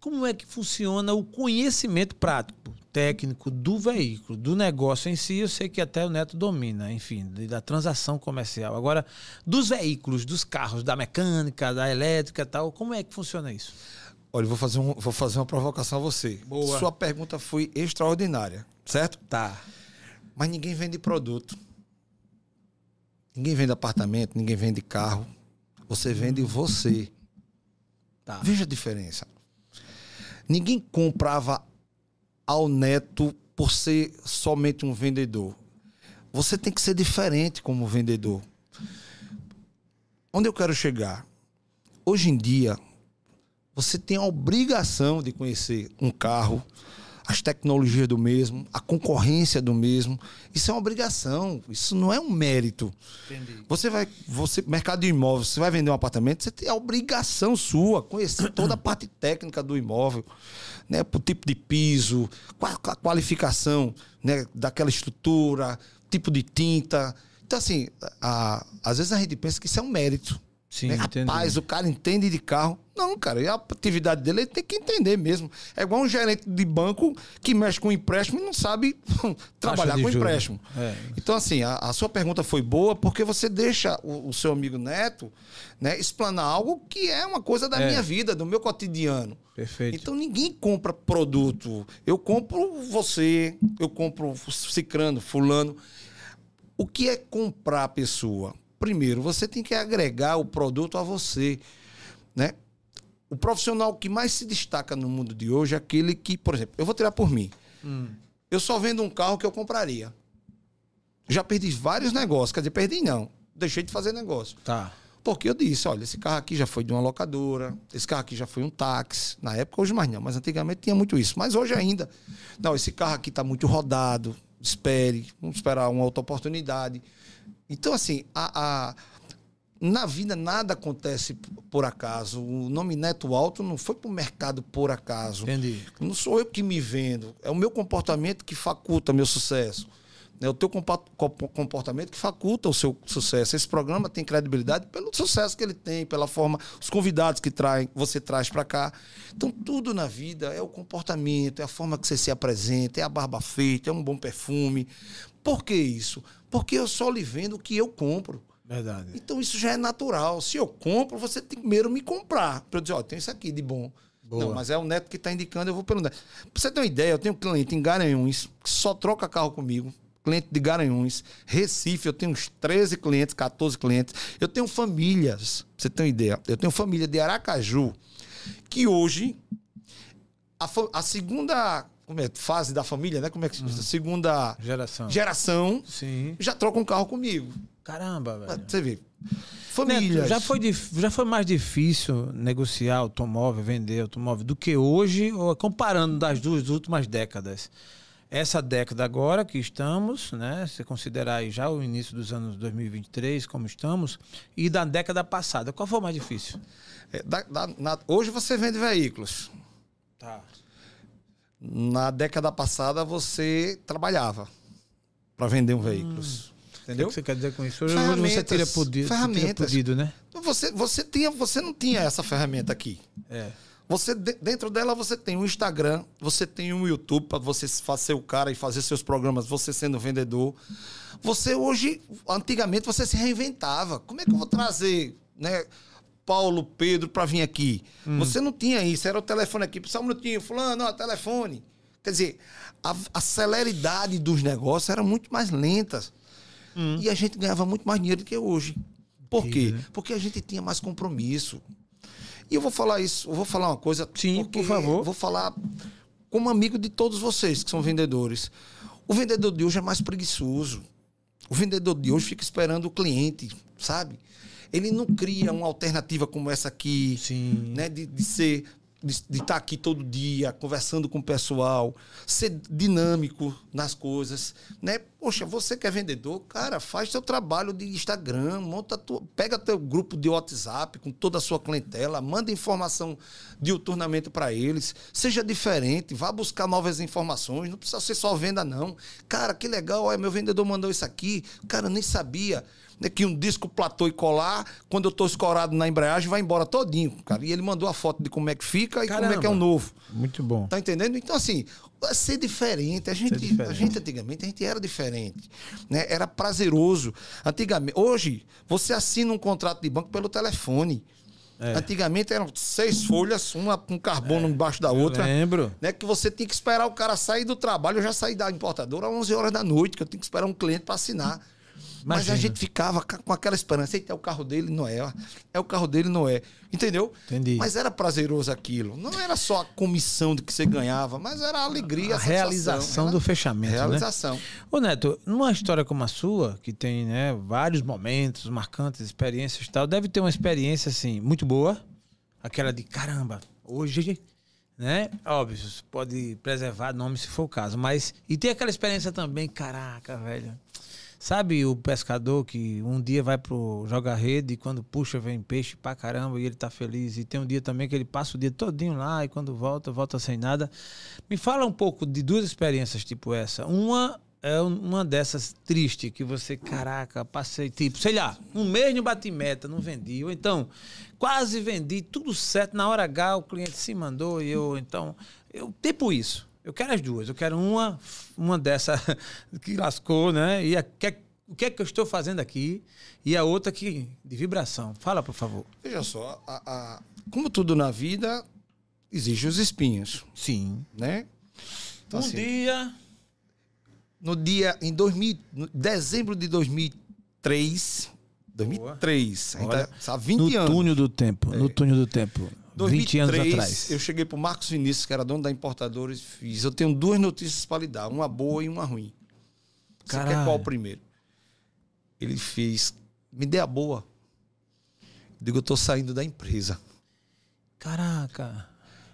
S1: Como é que funciona o conhecimento prático? técnico do veículo, do negócio em si, eu sei que até o Neto domina, enfim, da transação comercial. Agora, dos veículos, dos carros, da mecânica, da elétrica e tal, como é que funciona isso?
S2: Olha, vou fazer, um, vou fazer uma provocação a você.
S1: Boa.
S2: Sua pergunta foi extraordinária, certo?
S1: Tá.
S2: Mas ninguém vende produto. Ninguém vende apartamento, ninguém vende carro. Você vende você.
S1: Tá.
S2: Veja a diferença. Ninguém comprava ao neto por ser somente um vendedor. Você tem que ser diferente como vendedor. Onde eu quero chegar? Hoje em dia, você tem a obrigação de conhecer um carro, as tecnologias do mesmo, a concorrência do mesmo. Isso é uma obrigação, isso não é um mérito.
S1: Entendi.
S2: Você vai, você, mercado de imóveis, você vai vender um apartamento, você tem a obrigação sua, conhecer toda a parte técnica do imóvel, né, o tipo de piso, a qualificação, né, daquela estrutura, tipo de tinta. Então assim, a, às vezes a gente pensa que isso é um mérito.
S1: Sim, né?
S2: Rapaz, o cara entende de carro. Não, cara, e a atividade dele ele tem que entender mesmo. É igual um gerente de banco que mexe com empréstimo e não sabe trabalhar com juro. empréstimo.
S1: É.
S2: Então, assim, a, a, sua pergunta foi boa porque você deixa o, o, seu amigo Neto né, explanar algo que é uma coisa da é. minha vida, do meu cotidiano.
S1: Perfeito.
S2: Então, ninguém compra produto. Eu compro você, eu compro cicrano, fulano. O que é comprar a pessoa? Primeiro, você tem que agregar o produto a você, né? O profissional que mais se destaca no mundo de hoje é aquele que, por exemplo, eu vou tirar por mim. Hum. Eu só vendo um carro que eu compraria. Já perdi vários negócios. Quer dizer, perdi não. Deixei de fazer negócio.
S1: Tá.
S2: Porque eu disse, olha, esse carro aqui já foi de uma locadora, esse carro aqui já foi um táxi. Na época, hoje mais não, mas antigamente tinha muito isso. Mas hoje ainda. Não, esse carro aqui está muito rodado. Espere, vamos esperar uma outra oportunidade. Então, assim, a, a, na vida nada acontece por acaso. O nome Neto Alto não foi para o mercado por acaso.
S1: Entendi.
S2: Não sou eu que me vendo. É o meu comportamento que faculta meu sucesso. É o teu comportamento que faculta o seu sucesso. Esse programa tem credibilidade pelo sucesso que ele tem, pela forma, os convidados que trai, você traz para cá. Então, tudo na vida é o comportamento, é a forma que você se apresenta, é a barba feita, é um bom perfume. Por que isso? Porque eu só lhe vendo o que eu compro.
S1: Verdade.
S2: Então, isso já é natural. Se eu compro, você tem que primeiro me comprar. Para eu dizer, ó, tem isso aqui de bom. Boa. Não, mas é o neto que está indicando, eu vou pelo neto. Pra você ter uma ideia, eu tenho um cliente em Garanhuns que só troca carro comigo cliente de Garanhuns. Recife, eu tenho uns 13 clientes, 14 clientes. Eu tenho famílias, pra você ter uma ideia. Eu tenho família de Aracaju, que hoje, a, a segunda como é, fase da família, né? Como é que uhum. segunda
S1: geração,
S2: geração
S1: Sim.
S2: já troca um carro comigo.
S1: Caramba, velho.
S2: Você vê. Famílias.
S1: Neto, já, foi, já foi mais difícil negociar automóvel, vender automóvel do que hoje, ou comparando das duas últimas décadas? essa década agora que estamos, né, se considerar aí já o início dos anos 2023 como estamos, e da década passada, qual foi o mais difícil?
S2: É, da, da, na, hoje você vende veículos.
S1: Tá.
S2: Na década passada você trabalhava para vender um veículo. Hum. Entendeu?
S1: O que você quer dizer com isso? Hoje você podido,
S2: ferramentas.
S1: Você né?
S2: Você, você, tinha, você não tinha essa ferramenta aqui.
S1: É.
S2: Você dentro dela você tem o um Instagram, você tem o um YouTube para você fazer o cara e fazer seus programas, você sendo vendedor. Você hoje, antigamente você se reinventava. Como é que eu vou trazer, né, Paulo, Pedro para vir aqui? Hum. Você não tinha isso, era o telefone aqui, só um minutinho, fulano, ó, telefone. Quer dizer, a, a celeridade dos negócios era muito mais lenta. Hum. E a gente ganhava muito mais dinheiro do que hoje. Por quê? Né? Porque a gente tinha mais compromisso. E eu vou falar isso, eu vou falar uma coisa.
S1: Sim, por favor.
S2: Vou falar como amigo de todos vocês que são vendedores. O vendedor de hoje é mais preguiçoso. O vendedor de hoje fica esperando o cliente, sabe? Ele não cria uma alternativa como essa aqui,
S1: Sim.
S2: né? De, de ser de, estar tá aqui todo dia, conversando com o pessoal, ser dinâmico nas coisas, né? Poxa, você que é vendedor, cara, faz seu trabalho de Instagram, monta tua, pega teu grupo de WhatsApp com toda a sua clientela, manda informação diuturnamente para eles, seja diferente, vá buscar novas informações, não precisa ser só venda não. Cara, que legal, olha, meu vendedor mandou isso aqui, cara, nem sabia que um disco platô e colar, quando eu tô escorado na embreagem, vai embora todinho, cara. E ele mandou a foto de como é que fica e Caramba. como é que é o novo.
S1: Muito bom.
S2: Tá entendendo? Então, assim, ser diferente. A gente, diferente. a gente antigamente, a gente era diferente. Né? Era prazeroso. Antigamente, hoje, você assina um contrato de banco pelo telefone. É. Antigamente eram seis folhas, uma com carbono é. embaixo da outra.
S1: Eu lembro.
S2: Né, que você tinha que esperar o cara sair do trabalho. Eu já saí da importadora às 11 horas da noite, que eu tinha que esperar um cliente para assinar. Mas a gente ficava com aquela esperança. Eita, é o carro dele, não é. É o carro dele, não é. Entendeu?
S1: Entendi.
S2: Mas era prazeroso aquilo. Não era só a comissão do que você ganhava, mas era a alegria, a, a
S1: realização do fechamento. Né?
S2: Realização. Né?
S1: Ô, Neto, numa história como a sua, que tem né, vários momentos marcantes, experiências e tal, deve ter uma experiência assim, muito boa. Aquela de caramba, hoje né? Óbvio, você pode preservar nome se for o caso, mas e tem aquela experiência também, caraca, velho. Sabe o pescador que um dia vai pro joga rede e quando puxa vem peixe pra caramba e ele tá feliz. E tem um dia também que ele passa o dia todinho lá e quando volta, volta sem nada. Me fala um pouco de duas experiências tipo essa. Uma é uma dessas triste que você, caraca, passei tipo, sei lá, um mês no bati meta, não vendi. Ou então, quase vendi, tudo certo, na hora H o cliente se mandou e eu, então, eu tipo isso. Eu quero as duas. Eu quero uma, uma dessa que lascou, né? E a, que, o que é que eu estou fazendo aqui? E a outra que de vibração. Fala, por favor.
S2: Veja só, a, a, como tudo na vida, exige os espinhos.
S1: Sim.
S2: Né?
S1: Então, um assim, dia.
S2: No dia. Em 2000, dezembro de 2003. 2003. Ainda, há 20
S1: no
S2: anos.
S1: No túnel do tempo. É. No túnel do tempo. 20 anos atrás.
S2: Eu cheguei para o Marcos Vinícius, que era dono da importadora, e fiz. Eu tenho duas notícias para lhe dar, uma boa e uma ruim. Você quer qual primeiro? Ele fez. Me dê a boa. Digo, eu tô saindo da empresa.
S1: Caraca.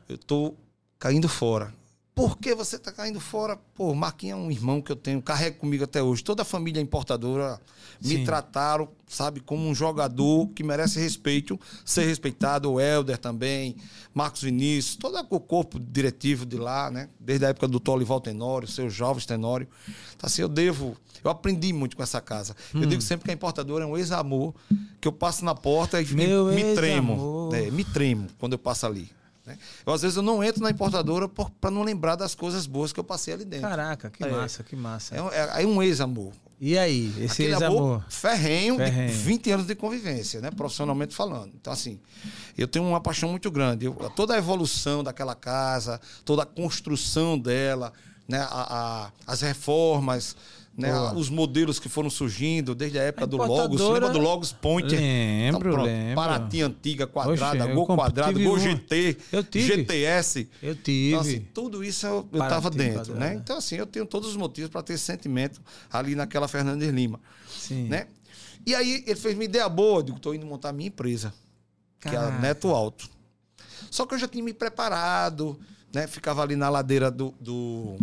S2: Eu tô caindo fora. Por que você está caindo fora? Pô, Marquinhos é um irmão que eu tenho, carrego comigo até hoje. Toda a família importadora me
S1: Sim.
S2: trataram, sabe, como um jogador que merece respeito, ser respeitado. O Helder também, Marcos Vinícius, todo o corpo diretivo de lá, né? Desde a época do Tolival Tenório, seus jovens Tenório. Então, assim, eu devo. Eu aprendi muito com essa casa.
S1: Hum.
S2: Eu digo sempre que a importadora é um ex-amor, que eu passo na porta e
S1: Meu
S2: me, me tremo. É, me tremo quando eu passo ali. Né? Eu, às vezes eu não entro na importadora para não lembrar das coisas boas que eu passei ali dentro.
S1: Caraca, que
S2: É.
S1: massa, que massa.
S2: É, um- é- um ex-amor.
S1: E aí, esse
S2: Aquele
S1: ex-amor?
S2: amor ferrenho,
S1: Ferrenho.
S2: de 20 anos de convivência, né? Profissionalmente falando. Então, assim, eu tenho uma paixão muito grande. Eu- toda a evolução daquela casa, toda a construção dela, né? A- a- as reformas, né?
S1: Boa.
S2: Os modelos que foram surgindo desde a época
S1: A
S2: do Logos. Lembra do Logos Point?
S1: Lembro, lembro.
S2: Paraty antiga, quadrada,
S1: Oxe,
S2: Gol quadrado, Gol. GT,
S1: Eu.
S2: GTS.
S1: Eu tive.
S2: Então, assim, tudo isso eu, eu
S1: Paraty,
S2: tava dentro,
S1: quadrada.
S2: né? Então, assim, eu tenho todos os motivos para ter sentimento ali naquela Fernandes Lima,
S1: Sim.
S2: né? E aí ele fez uma ideia boa, eu digo, tô indo montar minha empresa, que é a
S1: Caraca.
S2: Neto Alto. Só que eu já tinha me preparado, né? Ficava ali na ladeira do... do-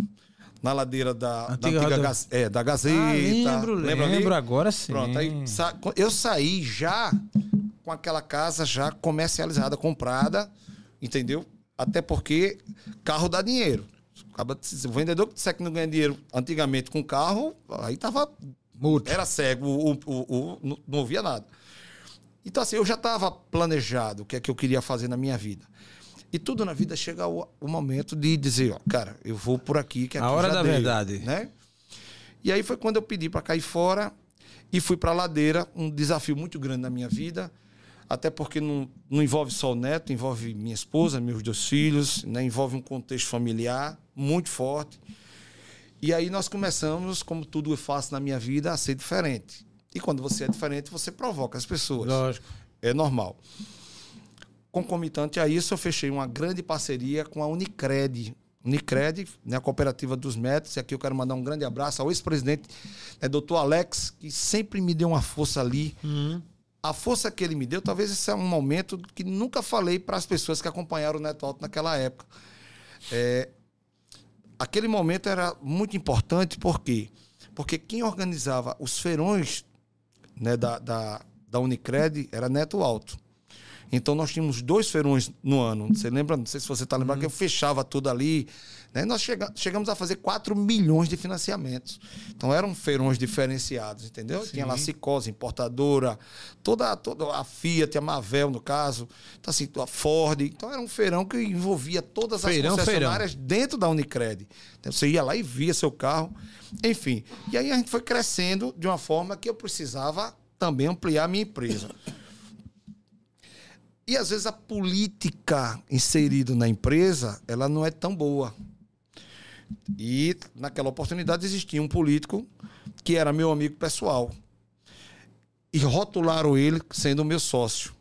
S2: na ladeira da, da,
S1: Antiga
S2: antiga
S1: roda-
S2: Gaz- é, da Gazeta.
S1: Ah, lembro,
S2: Lembra ali?
S1: lembro, agora sim.
S2: Pronto, aí sa- eu saí já com aquela casa já comercializada, comprada, entendeu? Até porque carro dá dinheiro. Acaba- se O vendedor que disser que não ganha dinheiro antigamente com carro, aí tava.
S1: Multa.
S2: Era cego, o, o- o- não, não ouvia nada. Então, assim, eu já estava planejado o que é que eu queria fazer na minha vida. E tudo na vida chega o, o momento de dizer, ó, cara, eu vou por aqui, que
S1: A
S2: aqui
S1: hora
S2: já
S1: da
S2: deu,
S1: verdade.
S2: Né? E aí foi quando eu pedi para cair fora e fui para a ladeira, um desafio muito grande na minha vida, até porque não, não envolve só o neto, envolve minha esposa, meus dois filhos, né? envolve um contexto familiar muito forte. E aí nós começamos, como tudo eu faço na minha vida, a ser diferente. E quando você é diferente, você provoca as pessoas.
S1: Lógico.
S2: É normal. Concomitante a isso, eu fechei uma grande parceria com a Unicred. Unicred, né, a cooperativa dos médicos, e aqui eu quero mandar um grande abraço ao ex-presidente, né, doutor Alex, que sempre me deu uma força ali. A força que ele me deu, talvez esse é um momento que nunca falei para as pessoas que acompanharam o Neto Alto naquela época. É, aquele momento era muito importante, por quê? Porque quem organizava os feirões né, da, da, da Unicred era Neto Alto. Então nós tínhamos dois feirões no ano. Você lembra? Não sei se você está lembrando que eu fechava tudo ali. Né? Nós chega, chegamos a fazer 4 milhões de financiamentos. Então eram feirões diferenciados, entendeu? Tinha lá Cicose, importadora, toda, toda a Fiat, a Mavel, no caso, então, assim, a Ford. Então era um feirão que envolvia todas
S1: Feirão,
S2: as concessionárias dentro da Unicred. Então, você ia lá e via seu carro. Enfim. E aí a gente foi crescendo de uma forma que eu precisava também ampliar a minha empresa. E às vezes a política inserida na empresa, ela não é tão boa. E naquela oportunidade existia um político que era meu amigo pessoal. E rotularam ele sendo meu sócio.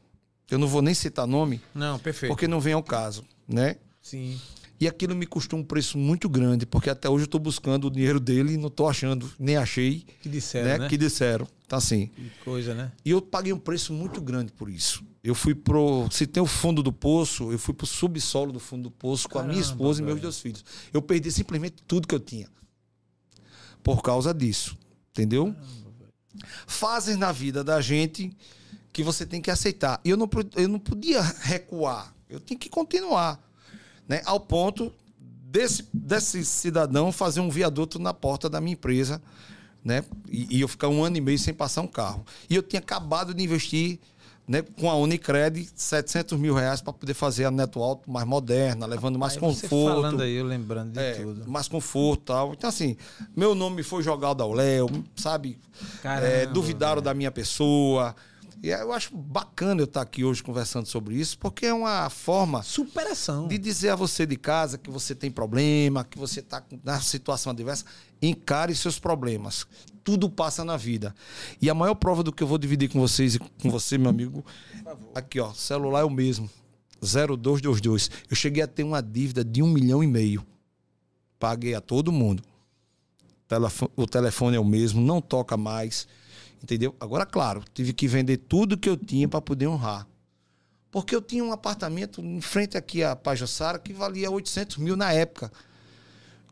S2: Eu não vou nem citar nome,
S1: Não, perfeito.
S2: porque não vem ao caso, né?
S1: Sim.
S2: E aquilo me custou um preço muito grande, porque até hoje eu estou buscando o dinheiro dele e não estou achando, nem achei,
S1: Que disseram,
S2: né?
S1: né?
S2: Que disseram. Então, assim,
S1: Que coisa, né?
S2: e eu paguei um preço muito grande por isso. Eu fui pro. Se tem o fundo do poço, eu fui pro subsolo do fundo do poço com a minha
S1: Caramba,
S2: esposa e meus dois filhos. Eu perdi simplesmente tudo que eu tinha. Por causa disso. Entendeu? Fases na vida da gente que você tem que aceitar. E eu não, eu não podia recuar. Eu tinha que continuar. Né? Ao ponto desse, desse cidadão fazer um viaduto na porta da minha empresa. Né? E, e eu ficar um ano e meio sem passar um carro. E eu tinha acabado de investir né, com a Unicred 700 mil reais para poder fazer a Neto Alto mais moderna, levando mais
S1: Aí
S2: conforto.
S1: falando aí, eu lembrando de
S2: É,
S1: tudo.
S2: mais conforto e tal. Então, assim, meu nome foi jogado ao Léo, sabe?
S1: Caramba,
S2: É, duvidaram
S1: velho.
S2: da minha pessoa. E eu acho bacana eu estar aqui hoje conversando sobre isso, porque é uma forma
S1: Superação.
S2: de dizer a você de casa que você tem problema, que você está na situação adversa. Encare seus problemas. Tudo passa na vida. E a maior prova do que eu vou dividir com vocês e com você, meu amigo, aqui, ó, celular é o mesmo. 0222. Eu cheguei a ter uma dívida de um milhão e meio. Paguei a todo mundo. O telefone é o mesmo, não toca mais. Entendeu? Agora, claro, tive que vender tudo que eu tinha para poder honrar. Porque eu tinha um apartamento em frente aqui a Pajossara que valia 800 mil na época.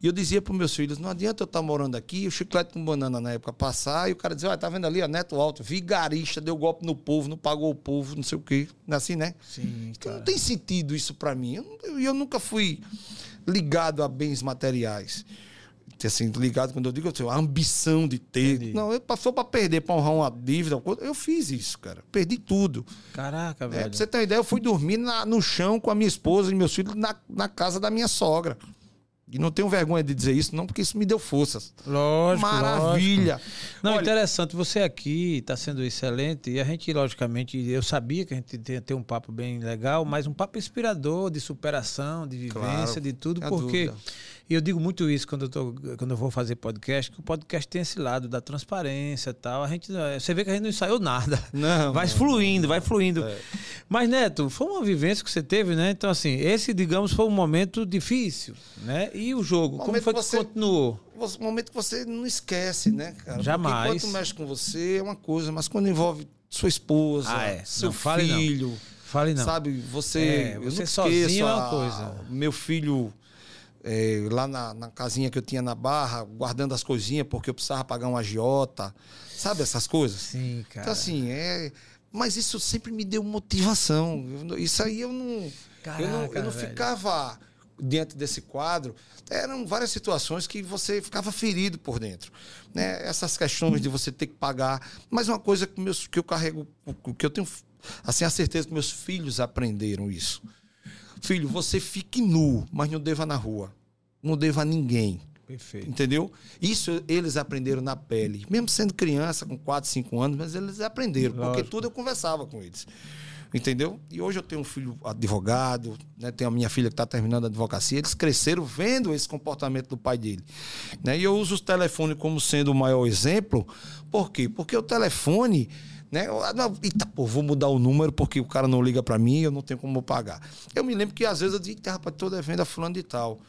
S2: E eu dizia para meus filhos: não adianta eu estar tá morando aqui, o chiclete com banana na época passar, e o cara dizia: olha, tá vendo ali, ó, neto alto, vigarista, deu golpe no povo, não pagou o povo, não sei o quê. Não é assim, né?
S1: Sim.
S2: Então, não tem sentido isso para mim. Eu, eu, eu nunca fui ligado a bens materiais assim, ligado quando eu digo assim, a ambição de ter. Entendi. Não, eu passou para perder, para honrar uma dívida, eu fiz isso, cara. Perdi tudo.
S1: Caraca, é, velho.
S2: É, pra você ter uma ideia, eu fui dormir na, no chão com a minha esposa e meus filhos na, na casa da minha sogra. E não tenho vergonha de dizer isso, não, porque isso me deu forças.
S1: Lógico.
S2: Maravilha.
S1: Lógico. Não, Olha, interessante. Você aqui está sendo excelente. E a gente, logicamente, eu sabia que a gente ia ter um papo bem legal, mas um papo inspirador de superação, de vivência, claro, de tudo, porque. Dúvida e eu digo muito isso quando eu, tô, quando eu vou fazer podcast, que o podcast tem esse lado da transparência e tal. A gente, você vê que a gente não ensaiou nada.
S2: Não.
S1: Vai
S2: não.
S1: fluindo, vai fluindo. É. Mas, Neto, foi uma vivência que você teve, né? Então, assim, esse, digamos, foi um momento difícil, né? E o jogo, como foi que você, continuou?
S2: Um momento que você não esquece, né, cara?
S1: Jamais.
S2: Porque enquanto mexe com você é uma coisa, mas quando envolve sua esposa, ah, é. seu não, filho... Não.
S1: Fale não.
S2: Sabe, você. É, você eu não sozinho é uma coisa. Meu filho é, lá na, na, casinha que eu tinha na Barra, guardando as coisinhas porque eu precisava pagar um agiota. Sabe essas coisas?
S1: Sim, cara.
S2: Então, assim, é. Mas isso sempre me deu motivação. Isso aí eu não. Caraca, eu não, eu não ficava diante desse quadro. Eram várias situações que você ficava ferido por dentro. Né? Essas questões de você ter que pagar. Mas uma coisa que, meus, que eu carrego, que eu tenho assim, a certeza que meus filhos aprenderam isso. Filho, você fique nu, mas não deva na rua. Não deva a ninguém.
S1: Perfeito.
S2: Entendeu? Isso eles aprenderam na pele. Mesmo sendo criança, com 4, 5 anos, mas eles aprenderam. Lógico. Porque tudo eu conversava com eles. Entendeu? E hoje eu tenho um filho advogado, né? tenho a minha filha que está terminando a advocacia. Eles cresceram vendo esse comportamento do pai dele. Né? E eu uso o telefone como sendo o maior exemplo. Por quê? Porque o telefone né? Não, eita, pô, vou mudar o número porque o cara não liga para mim eu não tenho como pagar. Eu me lembro que às vezes eu digo, rapaz, tô devendo a fulano de tal.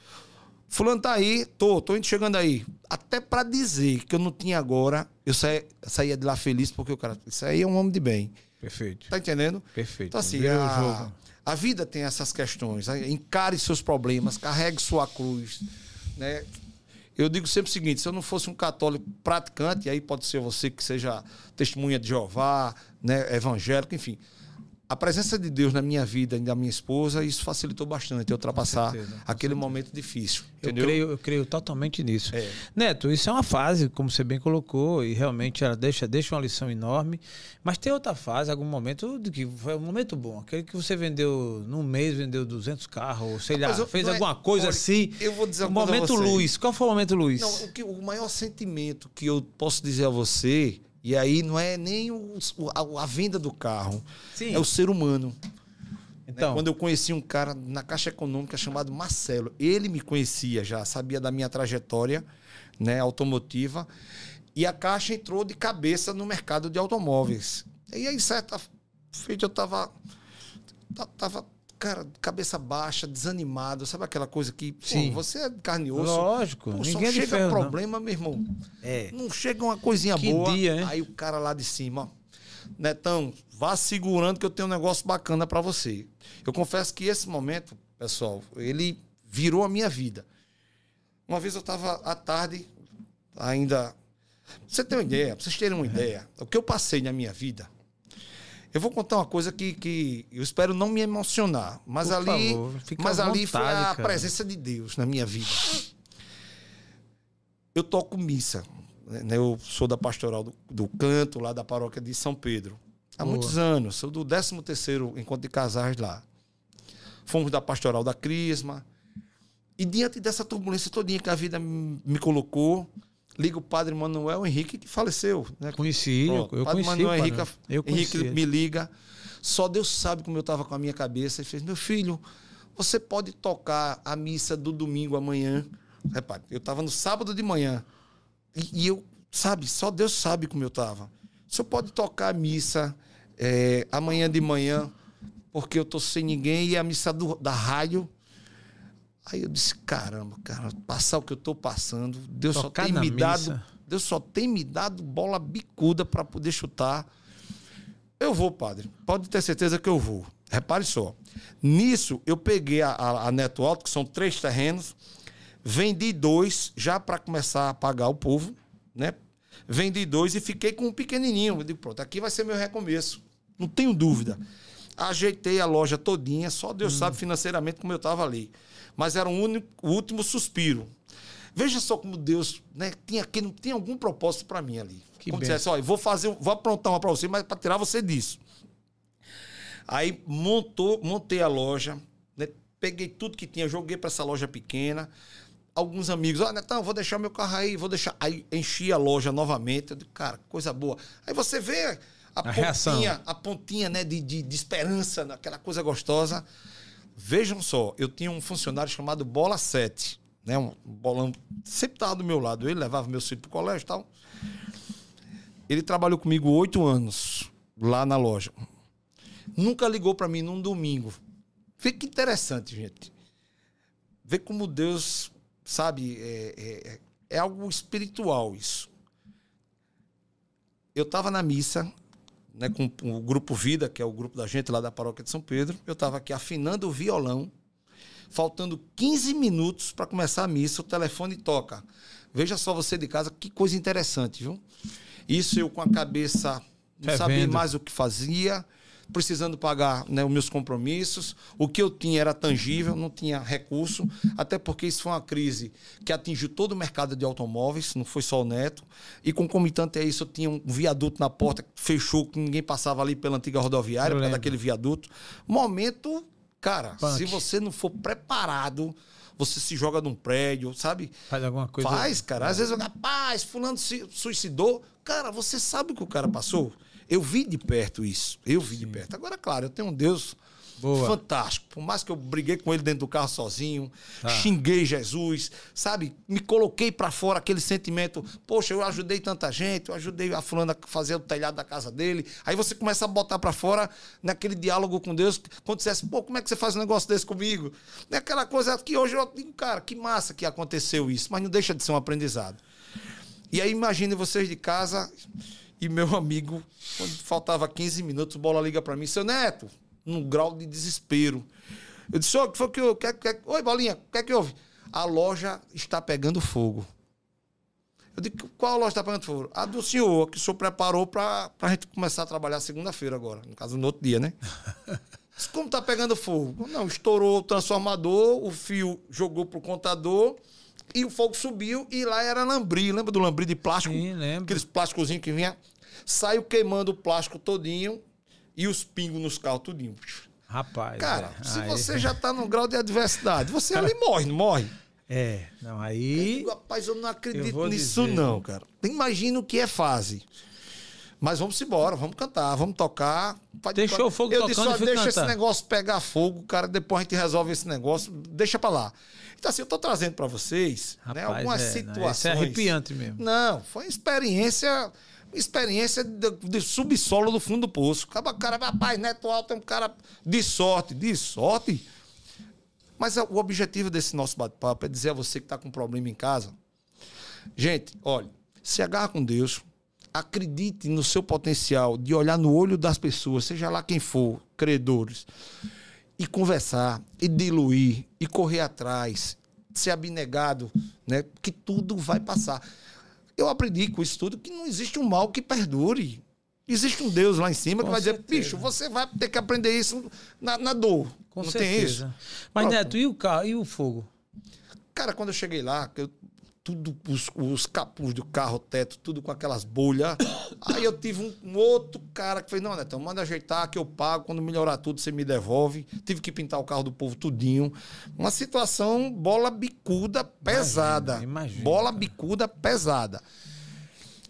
S2: Fulano tá aí, tô, tô chegando aí. Até para dizer que eu não tinha agora, eu saía, saía de lá feliz porque o cara, isso aí é um homem de bem.
S1: Perfeito.
S2: Tá entendendo?
S1: Perfeito.
S2: Então assim, a, a vida tem essas questões. Encare seus problemas, carregue sua cruz, né? Eu digo sempre o seguinte: se eu não fosse um católico praticante, aí pode ser você que seja testemunha de Jeová, né, evangélico, enfim a presença de Deus na minha vida e da minha esposa, isso facilitou bastante eu ultrapassar certeza, aquele momento difícil. Entendeu?
S1: Eu creio, eu creio totalmente nisso. É. Neto, isso é uma fase, como você bem colocou, e realmente ela deixa, deixa uma lição enorme. Mas tem outra fase, algum momento, que foi um momento bom. Aquele que você vendeu, num mês, vendeu 200 carros, ou sei lá, fez é, alguma coisa olha, assim.
S2: Eu vou dizer
S1: um momento luz. Qual foi o momento luz?
S2: Não, o, que, o maior sentimento que eu posso dizer a você e aí não é nem o, a, a, venda do carro, Sim. é o ser humano. Então, né? Quando eu conheci um cara na Caixa Econômica chamado Marcelo, ele me conhecia já, sabia da minha trajetória né, automotiva, e a Caixa entrou de cabeça no mercado de automóveis. E aí, certa feita, eu estava tava cara, cabeça baixa, desanimado, sabe aquela coisa que, Sim. Pô, você é carne e osso.
S1: Lógico.
S2: Pô, só chega ferro, problema, não. meu irmão.
S1: É.
S2: Não chega uma coisinha
S1: que
S2: boa.
S1: Dia, hein?
S2: Aí o cara lá de cima, ó, Netão, vá segurando que eu tenho um negócio bacana para você. Eu confesso que esse momento, pessoal, ele virou a minha vida. Uma vez eu estava à tarde, ainda. Pra você ter uma ideia, pra vocês terem uma ideia, o que eu passei na minha vida, eu vou contar uma coisa que, que eu espero não me emocionar, mas Por ali, mas ali vontade, foi a cara. presença de Deus na minha vida. Eu toco missa. Né? Eu sou da pastoral do, do canto, lá da paróquia de São Pedro. Há Boa. muitos anos. Sou do 13 terceiro encontro de casais lá. Fomos da pastoral da Crisma. E diante dessa turbulência todinha que a vida me colocou, liga o padre Manuel Henrique, que faleceu. Né?
S1: Conheci, Pronto, eu
S2: padre
S1: conheci.
S2: Manuel Henrique,
S1: eu
S2: Henrique me liga. Só Deus sabe como eu estava com a minha cabeça. Ele fez: Meu filho, você pode tocar a missa do domingo amanhã. Repare, eu estava no sábado de manhã. E, e, eu, sabe, só Deus sabe como eu estava. Você pode tocar a missa é, amanhã de manhã, porque eu tô sem ninguém, e a missa do, da rádio Aí eu disse, caramba, cara, passar o que eu estou passando, Deus só tem me dado, Deus só tem me dado bola bicuda para poder chutar. Eu vou, padre. Pode ter certeza que eu vou. Repare só. Nisso, eu peguei a, a, a Neto Alto, que são três terrenos, Vendi dois já para começar a pagar o povo, né? Vendi dois e fiquei com um pequenininho. Eu digo, pronto, aqui vai ser meu recomeço. Não tenho dúvida. Ajeitei a loja todinha, só Deus hum. sabe financeiramente como eu estava ali. Mas era um único, o último suspiro. Veja só como Deus né, tinha, não tinha algum propósito para mim ali. Que como dissesse, olha, vou fazer, vou aprontar uma para você, mas para tirar você disso. Aí montou, montei a loja, né, peguei tudo que tinha, joguei para essa loja pequena. Alguns amigos, ah, Netão, vou deixar meu carro aí, vou deixar. Aí enchi a loja novamente. Eu digo, cara, coisa boa. Aí você vê a, a pontinha, reação. a pontinha né, de, de, de esperança, aquela coisa gostosa. Vejam só, eu tinha um funcionário chamado Bola 7 né? Um bolão sempre estava do meu lado. Ele levava meu filho para o colégio e tal. Ele trabalhou comigo oito anos lá na loja. Nunca ligou para mim num domingo. Que interessante, gente. Vê como Deus, sabe, é, é, é algo espiritual isso. Eu estava na missa, né, com o grupo Vida, que é o grupo da gente lá da paróquia de São Pedro. Eu estava aqui afinando o violão faltando 15 minutos para começar a missa, o telefone toca. Veja só você de casa, que coisa interessante, viu? Isso eu com a cabeça, não sabia mais o que fazia, precisando pagar né, os meus compromissos. O que eu tinha era tangível, não tinha recurso, até porque isso foi uma crise que atingiu todo o mercado de automóveis, não foi só o Neto. E concomitante a isso, eu tinha um viaduto na porta que fechou, que ninguém passava ali pela antiga rodoviária, por causa daquele viaduto. Momento Cara, Punk. se você não for preparado, você se joga num prédio, sabe?
S1: Faz alguma coisa.
S2: Faz, cara. Às vezes, rapaz, fulano se suicidou. Cara, você sabe o que o cara passou? Eu vi de perto isso. Eu vi Sim. de perto. Agora, claro, eu tenho um Deus Boa. Fantástico. Por mais que eu briguei com ele dentro do carro sozinho, ah. xinguei Jesus, sabe? Me coloquei para fora aquele sentimento. Poxa, eu ajudei tanta gente, eu ajudei a fulana a fazer o telhado da casa dele. Aí você começa a botar para fora naquele diálogo com Deus. Quando dissesse, pô, como é que você faz um negócio desse comigo? É aquela coisa que hoje eu digo, cara, que massa que aconteceu isso. Mas não deixa de ser um aprendizado. E aí imagine vocês de casa e meu amigo, quando faltava 15 minutos, bola liga para mim, seu Neto, num grau de desespero. Eu disse, o que foi que eu. Que, que, Oi, Bolinha, o que é que houve? A loja está pegando fogo. Eu digo, qual loja está pegando fogo? A do senhor, que o senhor preparou para a gente começar a trabalhar segunda-feira agora. No caso, no outro dia, né? Como está pegando fogo? Não, estourou o transformador, o fio jogou pro contador e o fogo subiu e lá era lambri. Lembra do lambri de plástico?
S1: Sim, lembro.
S2: Aqueles plásticozinhos que vinha. Saiu queimando o plástico todinho e os pingos nos carros tudinho.
S1: Rapaz.
S2: Cara, é. se aí... você já tá num grau de adversidade, você ali morre, não morre?
S1: É, não, aí.
S2: Eu digo, rapaz, eu não acredito eu nisso, dizer... não, cara. Imagina o que é fase. Mas vamos embora, vamos cantar, vamos tocar.
S1: Deixou o fogo eu tocando disse,
S2: deixa
S1: cantar.
S2: esse negócio pegar fogo, cara, depois a gente resolve esse negócio, deixa pra lá. Então, assim, eu tô trazendo para vocês né, Rapaz, né, algumas é, situações. Não, isso é
S1: arrepiante mesmo.
S2: Não, foi uma experiência experiência de, de, subsolo do fundo do poço. Acaba, cara, rapaz, Neto Alto é um cara de sorte. De sorte? Mas o objetivo desse nosso bate-papo é dizer a você que está com problema em casa. Gente, olha, se agarra com Deus, acredite no seu potencial de olhar no olho das pessoas, seja lá quem for, credores, e conversar, e diluir, e correr atrás, ser abnegado, né? Que tudo vai passar. Eu aprendi com isso tudo que não existe um mal que perdure. Existe um Deus lá em cima com que vai certeza. dizer, bicho, você vai ter que aprender isso na, na dor. Com não certeza. tem isso?
S1: Mas, Pronto. Neto, e o carro e o fogo?
S2: Cara, quando eu cheguei lá, eu tudo, os, os capuz do carro, teto, tudo com aquelas bolhas. Aí eu tive um, um, outro cara que fez, não, Netão, manda ajeitar que eu pago, quando melhorar tudo você me devolve. Tive que pintar o carro do povo tudinho. Uma situação bola bicuda pesada. Imagina, imagina, bola cara. bicuda pesada.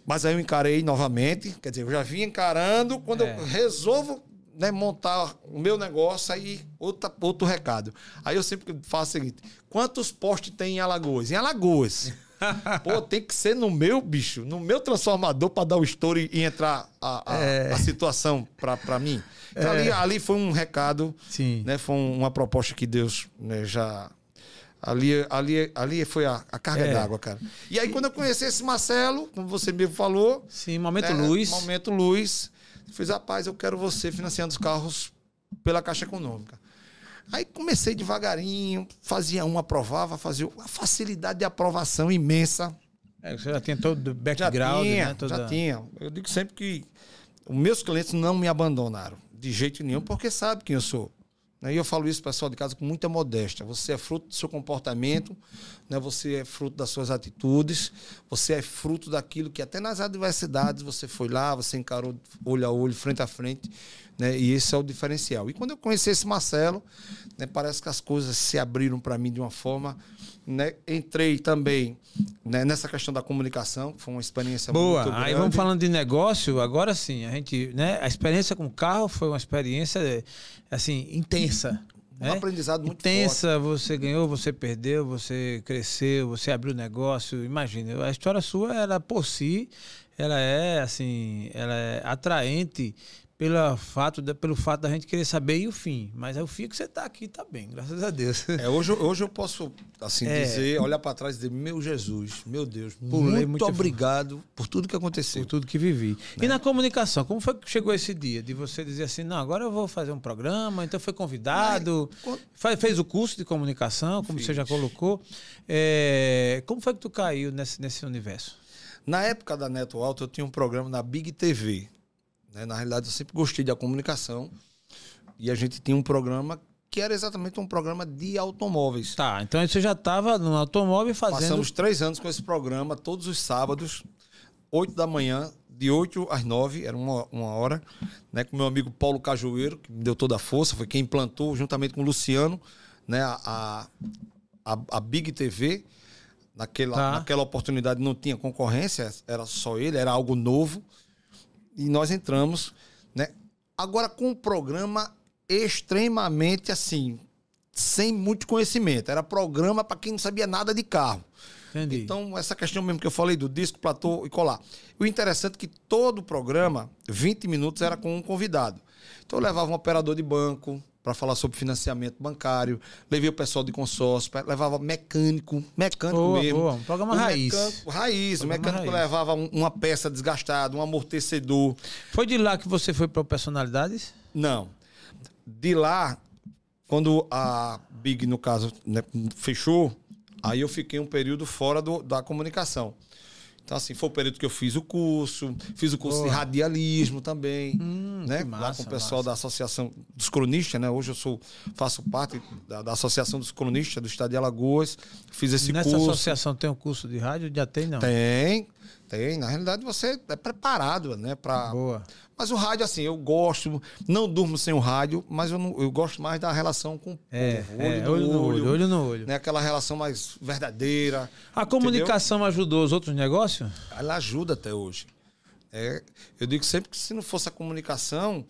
S2: Mas aí eu encarei novamente, quer dizer, eu já vim encarando, quando é. eu resolvo né, montar o meu negócio, aí outra, outro recado. Aí eu sempre faço o seguinte: quantos postes tem em Alagoas? Em Alagoas. Pô, tem que ser no meu, bicho, no meu transformador para dar o estouro e entrar a, a, é. a situação para mim. Então, é. ali, ali foi um recado,
S1: Sim.
S2: né? Foi uma proposta que Deus né, já. Ali, ali, ali foi a, a carga é. d'água, cara. E aí, quando eu conheci esse Marcelo, como você mesmo falou.
S1: Sim, momento né, luz.
S2: Momento luz. Fiz, rapaz, eu quero você financiando os carros pela Caixa Econômica. Aí comecei devagarinho, fazia um, aprovava, fazia a facilidade de aprovação imensa.
S1: É, você já tinha todo o background,
S2: já tinha,
S1: né? Toda...
S2: Já tinha. Eu digo sempre que os meus clientes não me abandonaram de jeito nenhum, porque sabe quem eu sou. Né? E eu falo isso, pessoal de casa, com muita modéstia. Você é fruto do seu comportamento, né? você é fruto das suas atitudes, você é fruto daquilo que até nas adversidades você foi lá, você encarou olho a olho, frente a frente, né? e esse é o diferencial. E quando eu conheci esse Marcelo, né, parece que as coisas se abriram para mim de uma forma. Né? Entrei também né, nessa questão da comunicação, que foi uma experiência
S1: Boa.
S2: muito grande.
S1: Aí vamos falando de negócio, agora sim, a gente, né, a experiência com o carro foi uma experiência assim intensa.
S2: Um
S1: né?
S2: aprendizado muito
S1: intensa, forte. você ganhou, você perdeu, você cresceu, você abriu negócio. Imagina, a história sua, ela por si, ela é assim, ela é atraente pelo fato, de, pelo fato da gente querer saber e o fim. Mas é o fim que você está aqui, está bem, graças a Deus.
S2: É, hoje, hoje eu posso assim é. dizer, olhar para trás e dizer, meu Jesus, meu Deus, muito, muito obrigado por tudo que aconteceu.
S1: Por tudo que vivi. Né? E na comunicação, como foi que chegou esse dia de você dizer assim, não, agora eu vou fazer um programa, então foi convidado, Mas, fez o curso de comunicação, como Fiz. você já colocou. É, como foi que tu caiu nesse, nesse universo?
S2: Na época da Neto Alto, eu tinha um programa na Big TV. Né? Na realidade, eu sempre gostei da comunicação. E a gente tinha um programa que era exatamente um programa de automóveis.
S1: Tá, então você já estava no automóvel fazendo.
S2: Passamos três anos com esse programa, todos os sábados, 8 da manhã, de 8 às 9, era uma, uma hora, né, com meu amigo Paulo Cajueiro, que me deu toda a força, foi quem implantou, juntamente com o Luciano, né, a, a, a Big TV. Naquela, tá. naquela oportunidade não tinha concorrência, era só ele, era algo novo e nós entramos, né? Agora com um programa extremamente assim, sem muito conhecimento. Era programa para quem não sabia nada de carro. Entendi. Então, essa questão mesmo que eu falei do disco, platô e colar. O interessante é que todo o programa, 20 minutos, era com um convidado. Então, eu levava um operador de banco, para falar sobre financiamento bancário, levei o pessoal de consórcio, levava mecânico, mecânico
S1: boa,
S2: mesmo.
S1: Boa. Um programa
S2: o
S1: raiz.
S2: Mecânico, raiz. Programa o mecânico raiz. levava uma peça desgastada, um amortecedor.
S1: Foi de lá que você foi para personalidades?
S2: Não. De lá, quando a Big, no caso, né, fechou, aí eu fiquei um período fora do, da comunicação. Então, assim, foi o período que eu fiz o curso, fiz o curso de radialismo também, hum, né? Massa, lá com o pessoal massa. da Associação dos Cronistas, né? Hoje eu sou, faço parte da, da, Associação dos Cronistas do Estado de Alagoas. Fiz esse
S1: Nessa
S2: curso.
S1: Nessa associação tem um curso de rádio? Já tem, não?
S2: Tem, tem. Na realidade, você é preparado, né? Pra...
S1: Boa.
S2: Mas o rádio, assim, eu gosto, não durmo sem o rádio, mas eu, não, eu gosto mais da relação com o
S1: é, povo. Olho, é, olho, no olho, olho no olho.
S2: Né? Aquela relação mais verdadeira.
S1: A comunicação entendeu? ajudou os outros negócios?
S2: Ela ajuda até hoje. É, eu digo sempre que se não fosse a comunicação,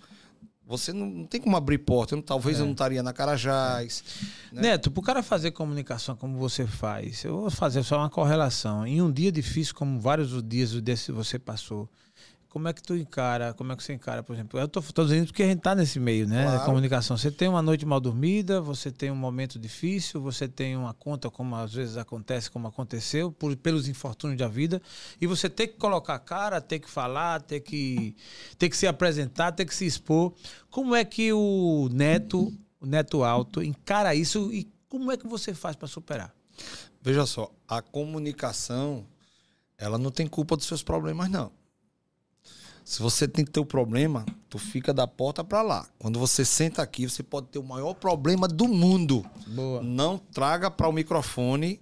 S2: você não, não, tem como abrir porta. Eu, talvez é. eu não estaria na Carajás.
S1: Né? Neto, para o cara fazer comunicação como você faz, eu vou fazer só uma correlação. Em um dia difícil, como vários dias desse você passou, como é que tu encara, como é que você encara, por exemplo? Eu tô, tô dizendo porque a gente tá nesse meio, né? Claro. Da comunicação. Você tem uma noite mal dormida, você tem um momento difícil, você tem uma conta, como às vezes acontece, como aconteceu, por, pelos infortúnios da vida, e você tem que colocar a cara, tem que falar, tem que, tem que se apresentar, tem que se expor. Como é que o Neto, o Neto Alto, encara isso e como é que você faz para superar?
S2: Veja só, a comunicação, ela não tem culpa dos seus problemas, não. Se você tem teu problema, tu fica da porta para lá. Quando você senta aqui, você pode ter o maior problema do mundo.
S1: Boa.
S2: Não traga para o microfone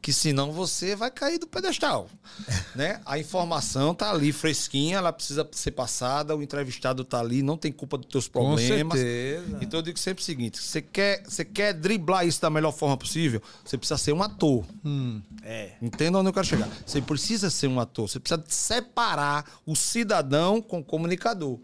S2: que senão você vai cair do pedestal, né? A informação tá ali fresquinha, ela precisa ser passada, o entrevistado tá ali, não tem culpa dos teus problemas.
S1: Com certeza.
S2: Então eu digo sempre o seguinte, você quer, você quer driblar isso da melhor forma possível, você precisa ser um ator.
S1: Hum, é.
S2: Entenda onde eu quero chegar. Você precisa ser um ator, você precisa separar o cidadão com o comunicador.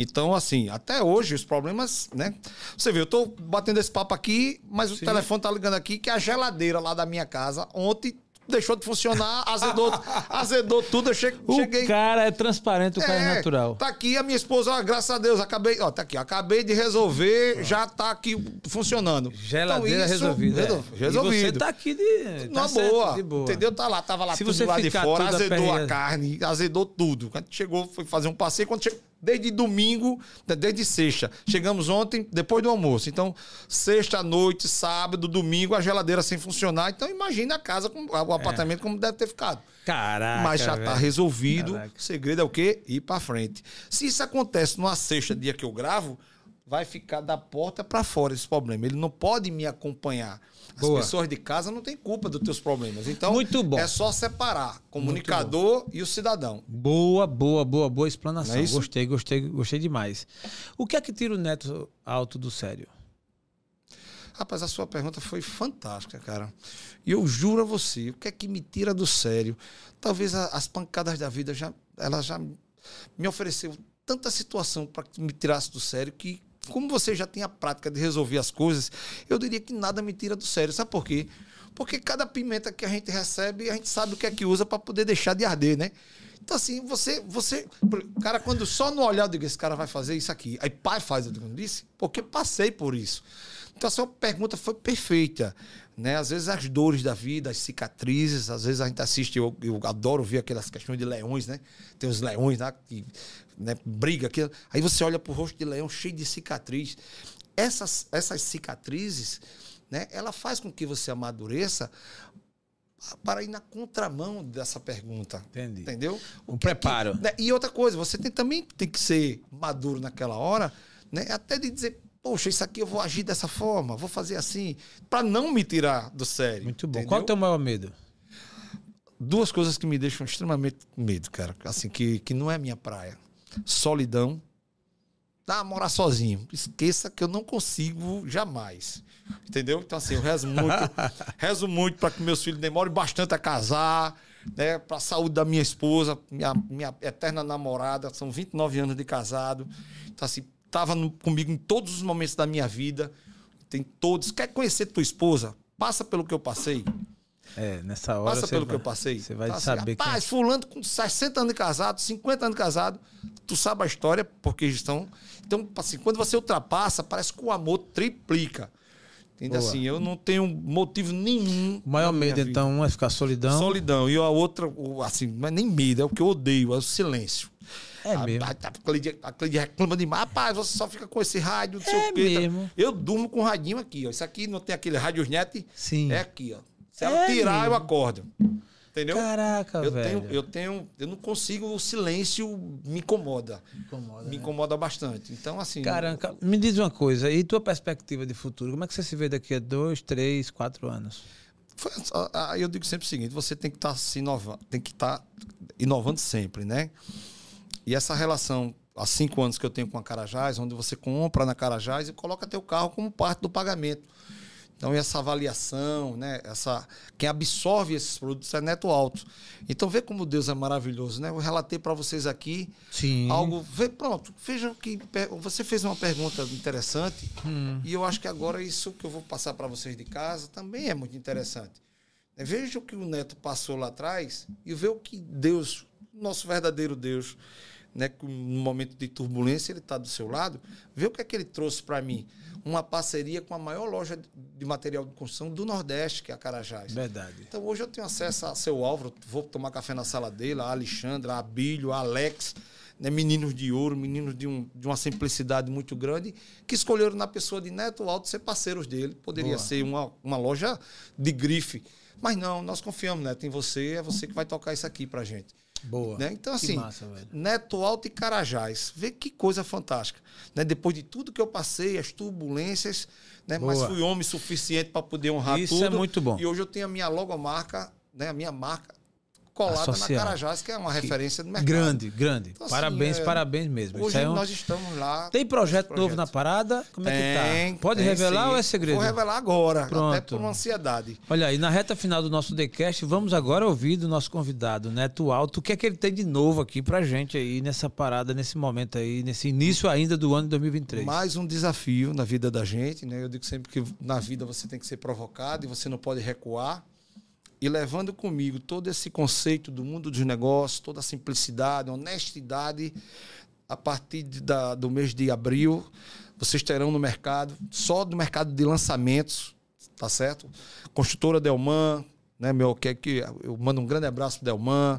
S2: Então, assim, até hoje os problemas, né? Você vê, eu tô batendo esse papo aqui, mas Sim. o telefone tá ligando aqui que a geladeira lá da minha casa ontem deixou de funcionar, azedou, azedou tudo, eu cheguei...
S1: O cara é transparente, o é, cara é natural.
S2: Tá aqui a minha esposa, ó, graças a Deus, acabei, ó, tá aqui, acabei de resolver, já tá aqui funcionando.
S1: Geladeira então, resolvida.
S2: É. Resolvido.
S1: E você tá aqui de...
S2: Tá boa, de boa, entendeu? Tá lá, tava lá
S1: Se
S2: tudo
S1: você
S2: lá de fora, azedou
S1: a
S2: carne, azedou tudo. Quando chegou, foi fazer um passeio, quando chegou desde domingo, né, desde sexta. Chegamos ontem, depois do almoço. Então, sexta noite, sábado, domingo, a geladeira sem funcionar. Então, imagina a casa, com, o apartamento como deve ter ficado.
S1: Caraca.
S2: Mas já está resolvido.
S1: Caraca.
S2: O segredo é o quê? Ir para frente. Se isso acontece numa sexta, dia que eu gravo, vai ficar da porta para fora esse problema. Ele não pode me acompanhar. As
S1: Boa.
S2: pessoas de casa não têm culpa dos teus problemas. Então,
S1: Muito bom.
S2: é só separar comunicador e o cidadão.
S1: Boa, boa, boa, boa explanação.
S2: É?
S1: Gostei, gostei, gostei demais. O que é que tira o neto alto do sério?
S2: Rapaz, a sua pergunta foi fantástica, cara. E eu juro a você, o que é que me tira do sério? Talvez a- as pancadas da vida já, ela já me ofereceu tanta situação para que me tirasse do sério que, como você já tem a prática de resolver as coisas, eu diria que nada me tira do sério. Sabe por quê? Porque cada pimenta que a gente recebe, a gente sabe o que é que usa para poder deixar de arder, né? Então, assim, você, você. Cara, quando só no olhar eu digo, esse cara vai fazer isso aqui. Aí pai faz, eu digo, não disse? Porque passei por isso. Então, a sua pergunta foi perfeita. Né? Às vezes as dores da vida, as cicatrizes, às vezes a gente assiste, eu, eu adoro ver aquelas questões de leões, né? Tem os leões lá que né, briga aqui. Aí você olha pro rosto de leão cheio de cicatriz. Essas, essas cicatrizes, né, ela faz com que você amadureça para ir na contramão dessa pergunta.
S1: Entendi.
S2: Entendeu?
S1: Um
S2: que
S1: preparo.
S2: que- né, E outra coisa, você tem, também tem que ser maduro naquela hora, né? Até de dizer, poxa, isso aqui eu vou agir dessa forma, vou fazer assim, para não me tirar do sério.
S1: Muito bom.
S2: entendeu?
S1: Qual é o teu maior medo?
S2: Duas coisas que me deixam extremamente com medo, cara. Assim, que, que não é minha praia. Solidão. Ah, morar sozinho. Esqueça que eu não consigo jamais. Entendeu? Então, assim, eu rezo muito. rezo muito para que meus filhos demorem bastante a casar, né? Para a saúde da minha esposa, minha, minha eterna namorada. São 29 anos de casado. Então, assim, estava comigo em todos os momentos da minha vida. Tem todos. Quer conhecer tua esposa? Passa pelo que eu passei.
S1: É, nessa hora.
S2: Passa pelo
S1: vai-
S2: que eu passei.
S1: Você vai
S2: assim,
S1: saber que.
S2: Rapaz, fulano com 60 anos de casado, 50 anos de casado, tu sabe a história, porque estão. Então, assim, quando você ultrapassa, parece que o amor triplica.
S1: Boa.
S2: Assim, eu não tenho motivo nenhum.
S1: O maior medo,
S2: vida.
S1: então, um é ficar solidão.
S2: Solidão. E a outra, assim, não é nem medo, é o que eu odeio, é o silêncio.
S1: É
S2: a,
S1: mesmo.
S2: A, a, Cleide, a Cleide reclama demais. Rapaz, você só fica com esse rádio, não sei
S1: É
S2: o quê. tá?
S1: mesmo.
S2: Eu durmo com o radinho aqui, ó. Isso aqui não tem aquele rádio net.
S1: Sim.
S2: É aqui, ó. Se
S1: É
S2: ela tirar, eu acordo. Entendeu?
S1: Caraca,
S2: eu
S1: velho.
S2: tenho, eu tenho, eu não consigo, o silêncio me incomoda.
S1: Incomoda,
S2: me
S1: né?
S2: incomoda bastante. Então, assim.
S1: Caramba, me diz uma coisa, e tua perspectiva de futuro? Como é que você se vê daqui a dois, três, quatro anos?
S2: foi- ah, eu digo sempre o seguinte: você tem que estar se inovando, tem que estar inovando sempre, né? E essa relação, há cinco anos que eu tenho com a Carajás, onde você compra na Carajás e coloca teu carro como parte do pagamento. Então, essa avaliação, né? Essa, quem absorve esses produtos é neto alto. Então, vê como Deus é maravilhoso, né? Eu relatei para vocês aqui
S1: Sim.
S2: algo. Vê, pronto, vejam que você fez uma pergunta interessante
S1: Hum.
S2: e eu acho que agora isso que eu vou passar para vocês de casa também é muito interessante. É, Veja o que o Neto passou lá atrás e vê o que Deus, nosso verdadeiro Deus, né, no momento de turbulência ele está do seu lado, vê o que é que ele trouxe para mim. Uma parceria com a maior loja de material de construção do Nordeste, que é a Carajás.
S1: Verdade.
S2: Então hoje eu tenho acesso a seu Álvaro, vou tomar café na sala dele, a Alexandra, a Abílio, a Alex, né, meninos de ouro, meninos de, um, de uma simplicidade muito grande, que escolheram na pessoa de Neto Alto ser parceiros dele. Poderia
S1: Boa.
S2: ser uma, uma loja de grife. Mas não, nós confiamos, Neto, em você, é você que vai tocar isso aqui pra gente.
S1: Boa.
S2: Né? Então, assim,
S1: massa.
S2: Neto Alto e Carajás. Vê que coisa fantástica. Né? Depois de tudo que eu passei, as turbulências, né? mas fui homem suficiente para poder honrar
S1: Isso
S2: tudo.
S1: é muito bom.
S2: E hoje eu tenho a minha logomarca, né? a minha marca colada na Carajás, que é uma referência do mercado.
S1: Grande, grande.
S2: Então, assim,
S1: parabéns,
S2: é-
S1: parabéns mesmo.
S2: Hoje
S1: é um-
S2: nós estamos lá.
S1: Tem projeto, novo na parada? Como é que
S2: Tem,
S1: tá? Pode
S2: tem,
S1: revelar
S2: sim.
S1: ou é segredo?
S2: Vou revelar agora, até
S1: Pronto.
S2: por uma ansiedade.
S1: Olha aí, na reta final do nosso TheCast, vamos agora ouvir do nosso convidado, Neto Alto, o que é que ele tem de novo aqui pra gente aí nessa parada, nesse momento aí, nesse início ainda do ano de 2023.
S2: Mais um desafio na vida da gente, né? Eu digo sempre que na vida você tem que ser provocado e você não pode recuar. E levando comigo todo esse conceito do mundo dos negócios, toda a simplicidade, honestidade, a partir de- da- do mês de abril, vocês terão no mercado, só do mercado de lançamentos, tá certo? Construtora Delman, né, meu, que, que eu mando um grande abraço pro Delman,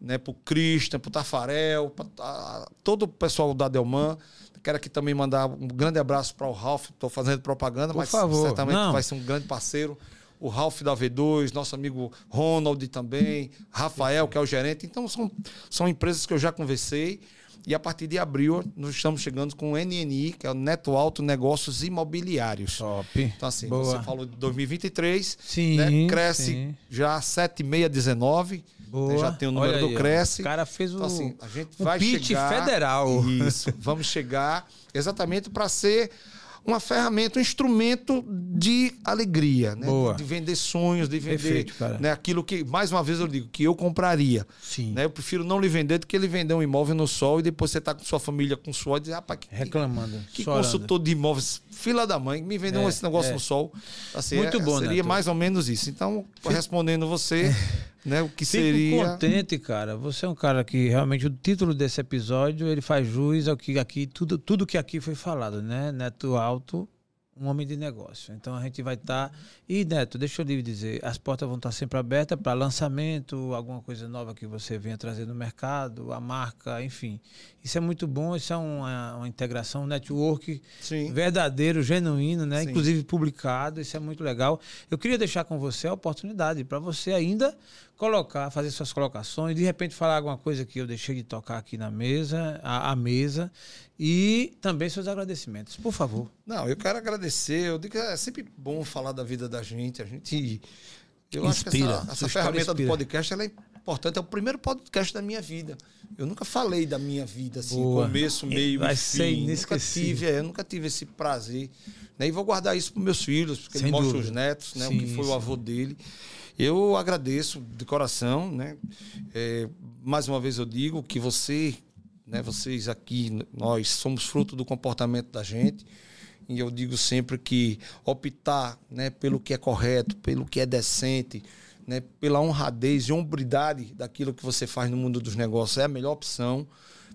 S2: né, pro Christian, pro Tafarel, pra, a, todo o pessoal da Delman. Quero aqui também mandar um grande abraço para o Ralph, estou fazendo propaganda,
S1: Por
S2: mas
S1: favor.
S2: certamente
S1: Não.
S2: vai ser um grande parceiro. O Ralph da V2, nosso amigo Ronald também, Rafael, que é o gerente. Então, são, são empresas que eu já conversei. E a partir de abril, nós estamos chegando com o NNI, que é o Neto Alto Negócios Imobiliários.
S1: Top.
S2: Então, assim,
S1: Boa.
S2: você falou de 2023,
S1: Sim,
S2: né? cresce
S1: sim.
S2: já 7,619.
S1: Boa.
S2: né? Já tem o número
S1: Olha
S2: do
S1: aí.
S2: Cresce.
S1: O cara fez o,
S2: Então, assim, a gente
S1: o
S2: vai
S1: pitch
S2: chegar...
S1: federal.
S2: Isso. Vamos chegar exatamente para ser uma ferramenta, um instrumento de alegria, né?
S1: Boa.
S2: De, de vender sonhos, de vender
S1: Perfeito,
S2: né? aquilo que, mais uma vez eu digo, que eu compraria.
S1: Sim.
S2: Né? Eu prefiro não lhe vender do que ele vender um imóvel no sol e depois você tá com sua família com suor e dizer, rapaz, que,
S1: Reclamando.
S2: que
S1: chorando.
S2: consultor de imóveis, fila da mãe, me vendeu
S1: É,
S2: esse negócio
S1: é.
S2: no sol. Assim,
S1: Muito
S2: é-
S1: bom,
S2: Seria
S1: Neto.
S2: mais ou menos isso. Então, respondendo você, né, o que
S1: Fico
S2: seria.
S1: contente, cara. Você é um cara que realmente o título desse episódio ele faz jus ao que aqui tudo tudo que aqui foi falado, né? Neto Alto, um homem de negócio. Então a gente vai estar e Neto, deixa eu lhe dizer, as portas vão estar sempre abertas para lançamento, alguma coisa nova que você venha trazer no mercado, a marca, enfim. Isso é muito bom. Isso é uma, uma integração, um network
S2: Sim.
S1: verdadeiro, genuíno, né?
S2: Sim.
S1: Inclusive publicado, isso é muito legal. Eu queria deixar com você a oportunidade para você ainda colocar, fazer suas colocações, de repente falar alguma coisa que eu deixei de tocar aqui na mesa, a, a mesa, e também seus agradecimentos, por favor.
S2: Não, eu quero agradecer. Eu digo que é sempre bom falar da vida da gente. A gente. Eu acho que
S1: Inspira.
S2: essa, essa ferramenta
S1: inspira.
S2: do podcast ela é importante. É o primeiro podcast da minha vida. Eu nunca falei da minha vida, assim,
S1: Boa.
S2: começo, meio
S1: Vai
S2: e
S1: ser
S2: fim. Nunca tive, é, eu nunca tive esse prazer. Né? E vou guardar isso para meus filhos, porque
S1: Sem
S2: ele mostra os netos, né? o
S1: Sim,
S2: que foi
S1: sim.
S2: o avô dele. Eu agradeço de coração, né? É, mais uma vez eu digo que você, né, vocês aqui, nós somos fruto do comportamento da gente. E eu digo sempre que optar né, pelo que é correto, pelo que é decente, né, pela honradez e hombridade daquilo que você faz no mundo dos negócios é a melhor opção,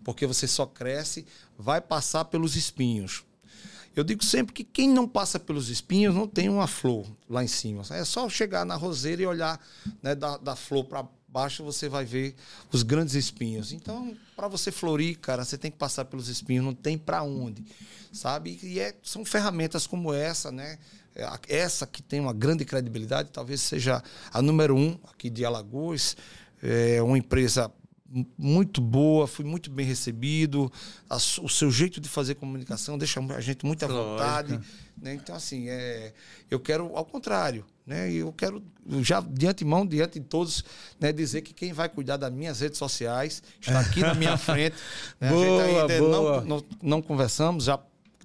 S2: porque você só cresce, vai passar pelos espinhos. Eu digo sempre que quem não passa pelos espinhos não tem uma flor lá em cima. É só chegar na roseira e olhar né, da, da flor para baixo, você vai ver os grandes espinhos. Então, para você florir, cara, você tem que passar pelos espinhos, não tem para onde, sabe? E é, são ferramentas como essa, né? É, Essa que tem uma grande credibilidade, talvez seja a número um aqui de Alagoas. É uma empresa muito boa, fui muito bem recebido. A o seu jeito de fazer comunicação deixa a gente muito à
S1: Lógico.
S2: vontade. Né? Então, assim, é, eu quero ao contrário. Né? Eu quero, já de antemão, diante de todos, né, dizer que quem vai cuidar das minhas redes sociais está aqui na minha frente. Né?
S1: Boa,
S2: a gente ainda
S1: boa.
S2: Não, não, não conversamos, já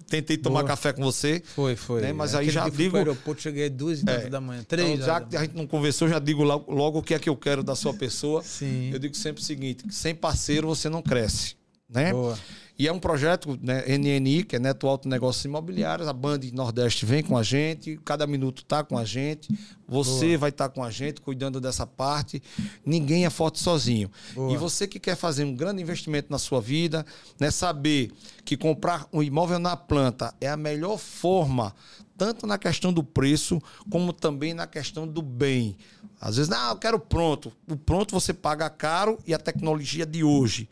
S2: tentei tomar
S1: Boa.
S2: café com você.
S1: Foi, foi.
S2: Né, mas aí
S1: Aquele
S2: já digo-
S1: pro aeroporto, cheguei duas e
S2: É.
S1: da manhã, três
S2: Então, já que a gente não conversou, já digo logo, logo o que é que eu quero da sua pessoa.
S1: Sim.
S2: Eu digo sempre o seguinte: sem parceiro você não cresce. Né?
S1: Boa.
S2: E é um projeto, né, NNI, que é Neto Alto Negócios Imobiliários. A Band Nordeste vem com a gente, cada minuto está com a gente. Você vai estar com a gente, cuidando dessa parte. Ninguém é forte sozinho.
S1: Boa.
S2: E você que quer fazer um grande investimento na sua vida, né, saber que comprar um imóvel na planta é a melhor forma, tanto na questão do preço, como também na questão do bem. Às vezes, não, eu quero pronto. O pronto você paga caro e a tecnologia de hoje.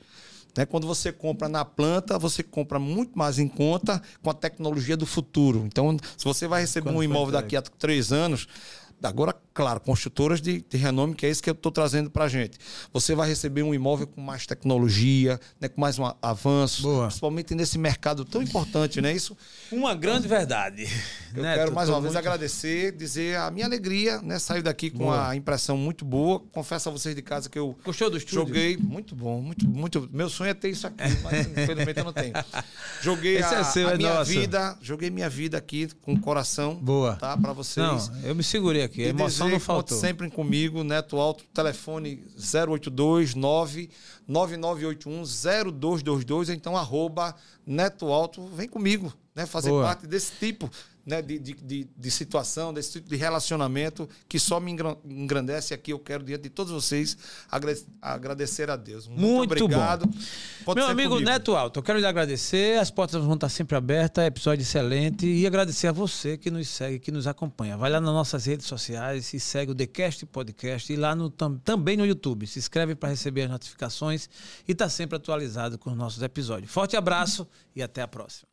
S2: Né? Quando você compra na planta, você compra muito mais em conta com a tecnologia do futuro. Então, se você vai receber
S1: Quando
S2: um imóvel daqui a três anos, agora, claro, construtoras de, de renome, que é isso que eu estou trazendo para gente. Você vai receber um imóvel com mais tecnologia, né? com mais um avanço,
S1: Boa.
S2: principalmente nesse mercado tão importante, não é isso?
S1: Uma grande verdade.
S2: Eu
S1: Neto,
S2: quero mais uma vez
S1: muito-
S2: agradecer, dizer a minha alegria, né? Sair daqui com
S1: Boa.
S2: a impressão muito boa. Confesso a vocês de casa que eu
S1: Gostou do estúdio?
S2: Joguei, muito bom, muito, muito. Meu sonho é ter isso aqui, mas infelizmente eu não tenho. Joguei
S1: Esse
S2: a,
S1: é seu,
S2: a
S1: é
S2: minha
S1: nosso.
S2: vida, joguei minha vida aqui com o coração.
S1: Boa.
S2: Tá, para vocês.
S1: Não, eu me segurei aqui. A emoção não
S2: conte
S1: faltou.
S2: sempre comigo, Neto Alto, telefone 082 99981 0222, então arroba Neto Alto, vem comigo, né? Fazer
S1: Boa.
S2: parte desse tipo né? de, de, de, de situação, desse tipo de relacionamento que só me engran- engrandece aqui. Eu quero, diante de todos vocês, agra- agradecer a Deus. Muito,
S1: Muito
S2: obrigado.
S1: Meu amigo
S2: comigo.
S1: Neto Alto, eu quero lhe agradecer. As portas vão estar sempre abertas, episódio excelente. E agradecer a você que nos segue, que nos acompanha. Vai lá nas nossas redes sociais e segue o TheCast Podcast e lá no, tam- também no YouTube. Se inscreve para receber as notificações e está sempre atualizado com os nossos episódios. Forte abraço e até a próxima.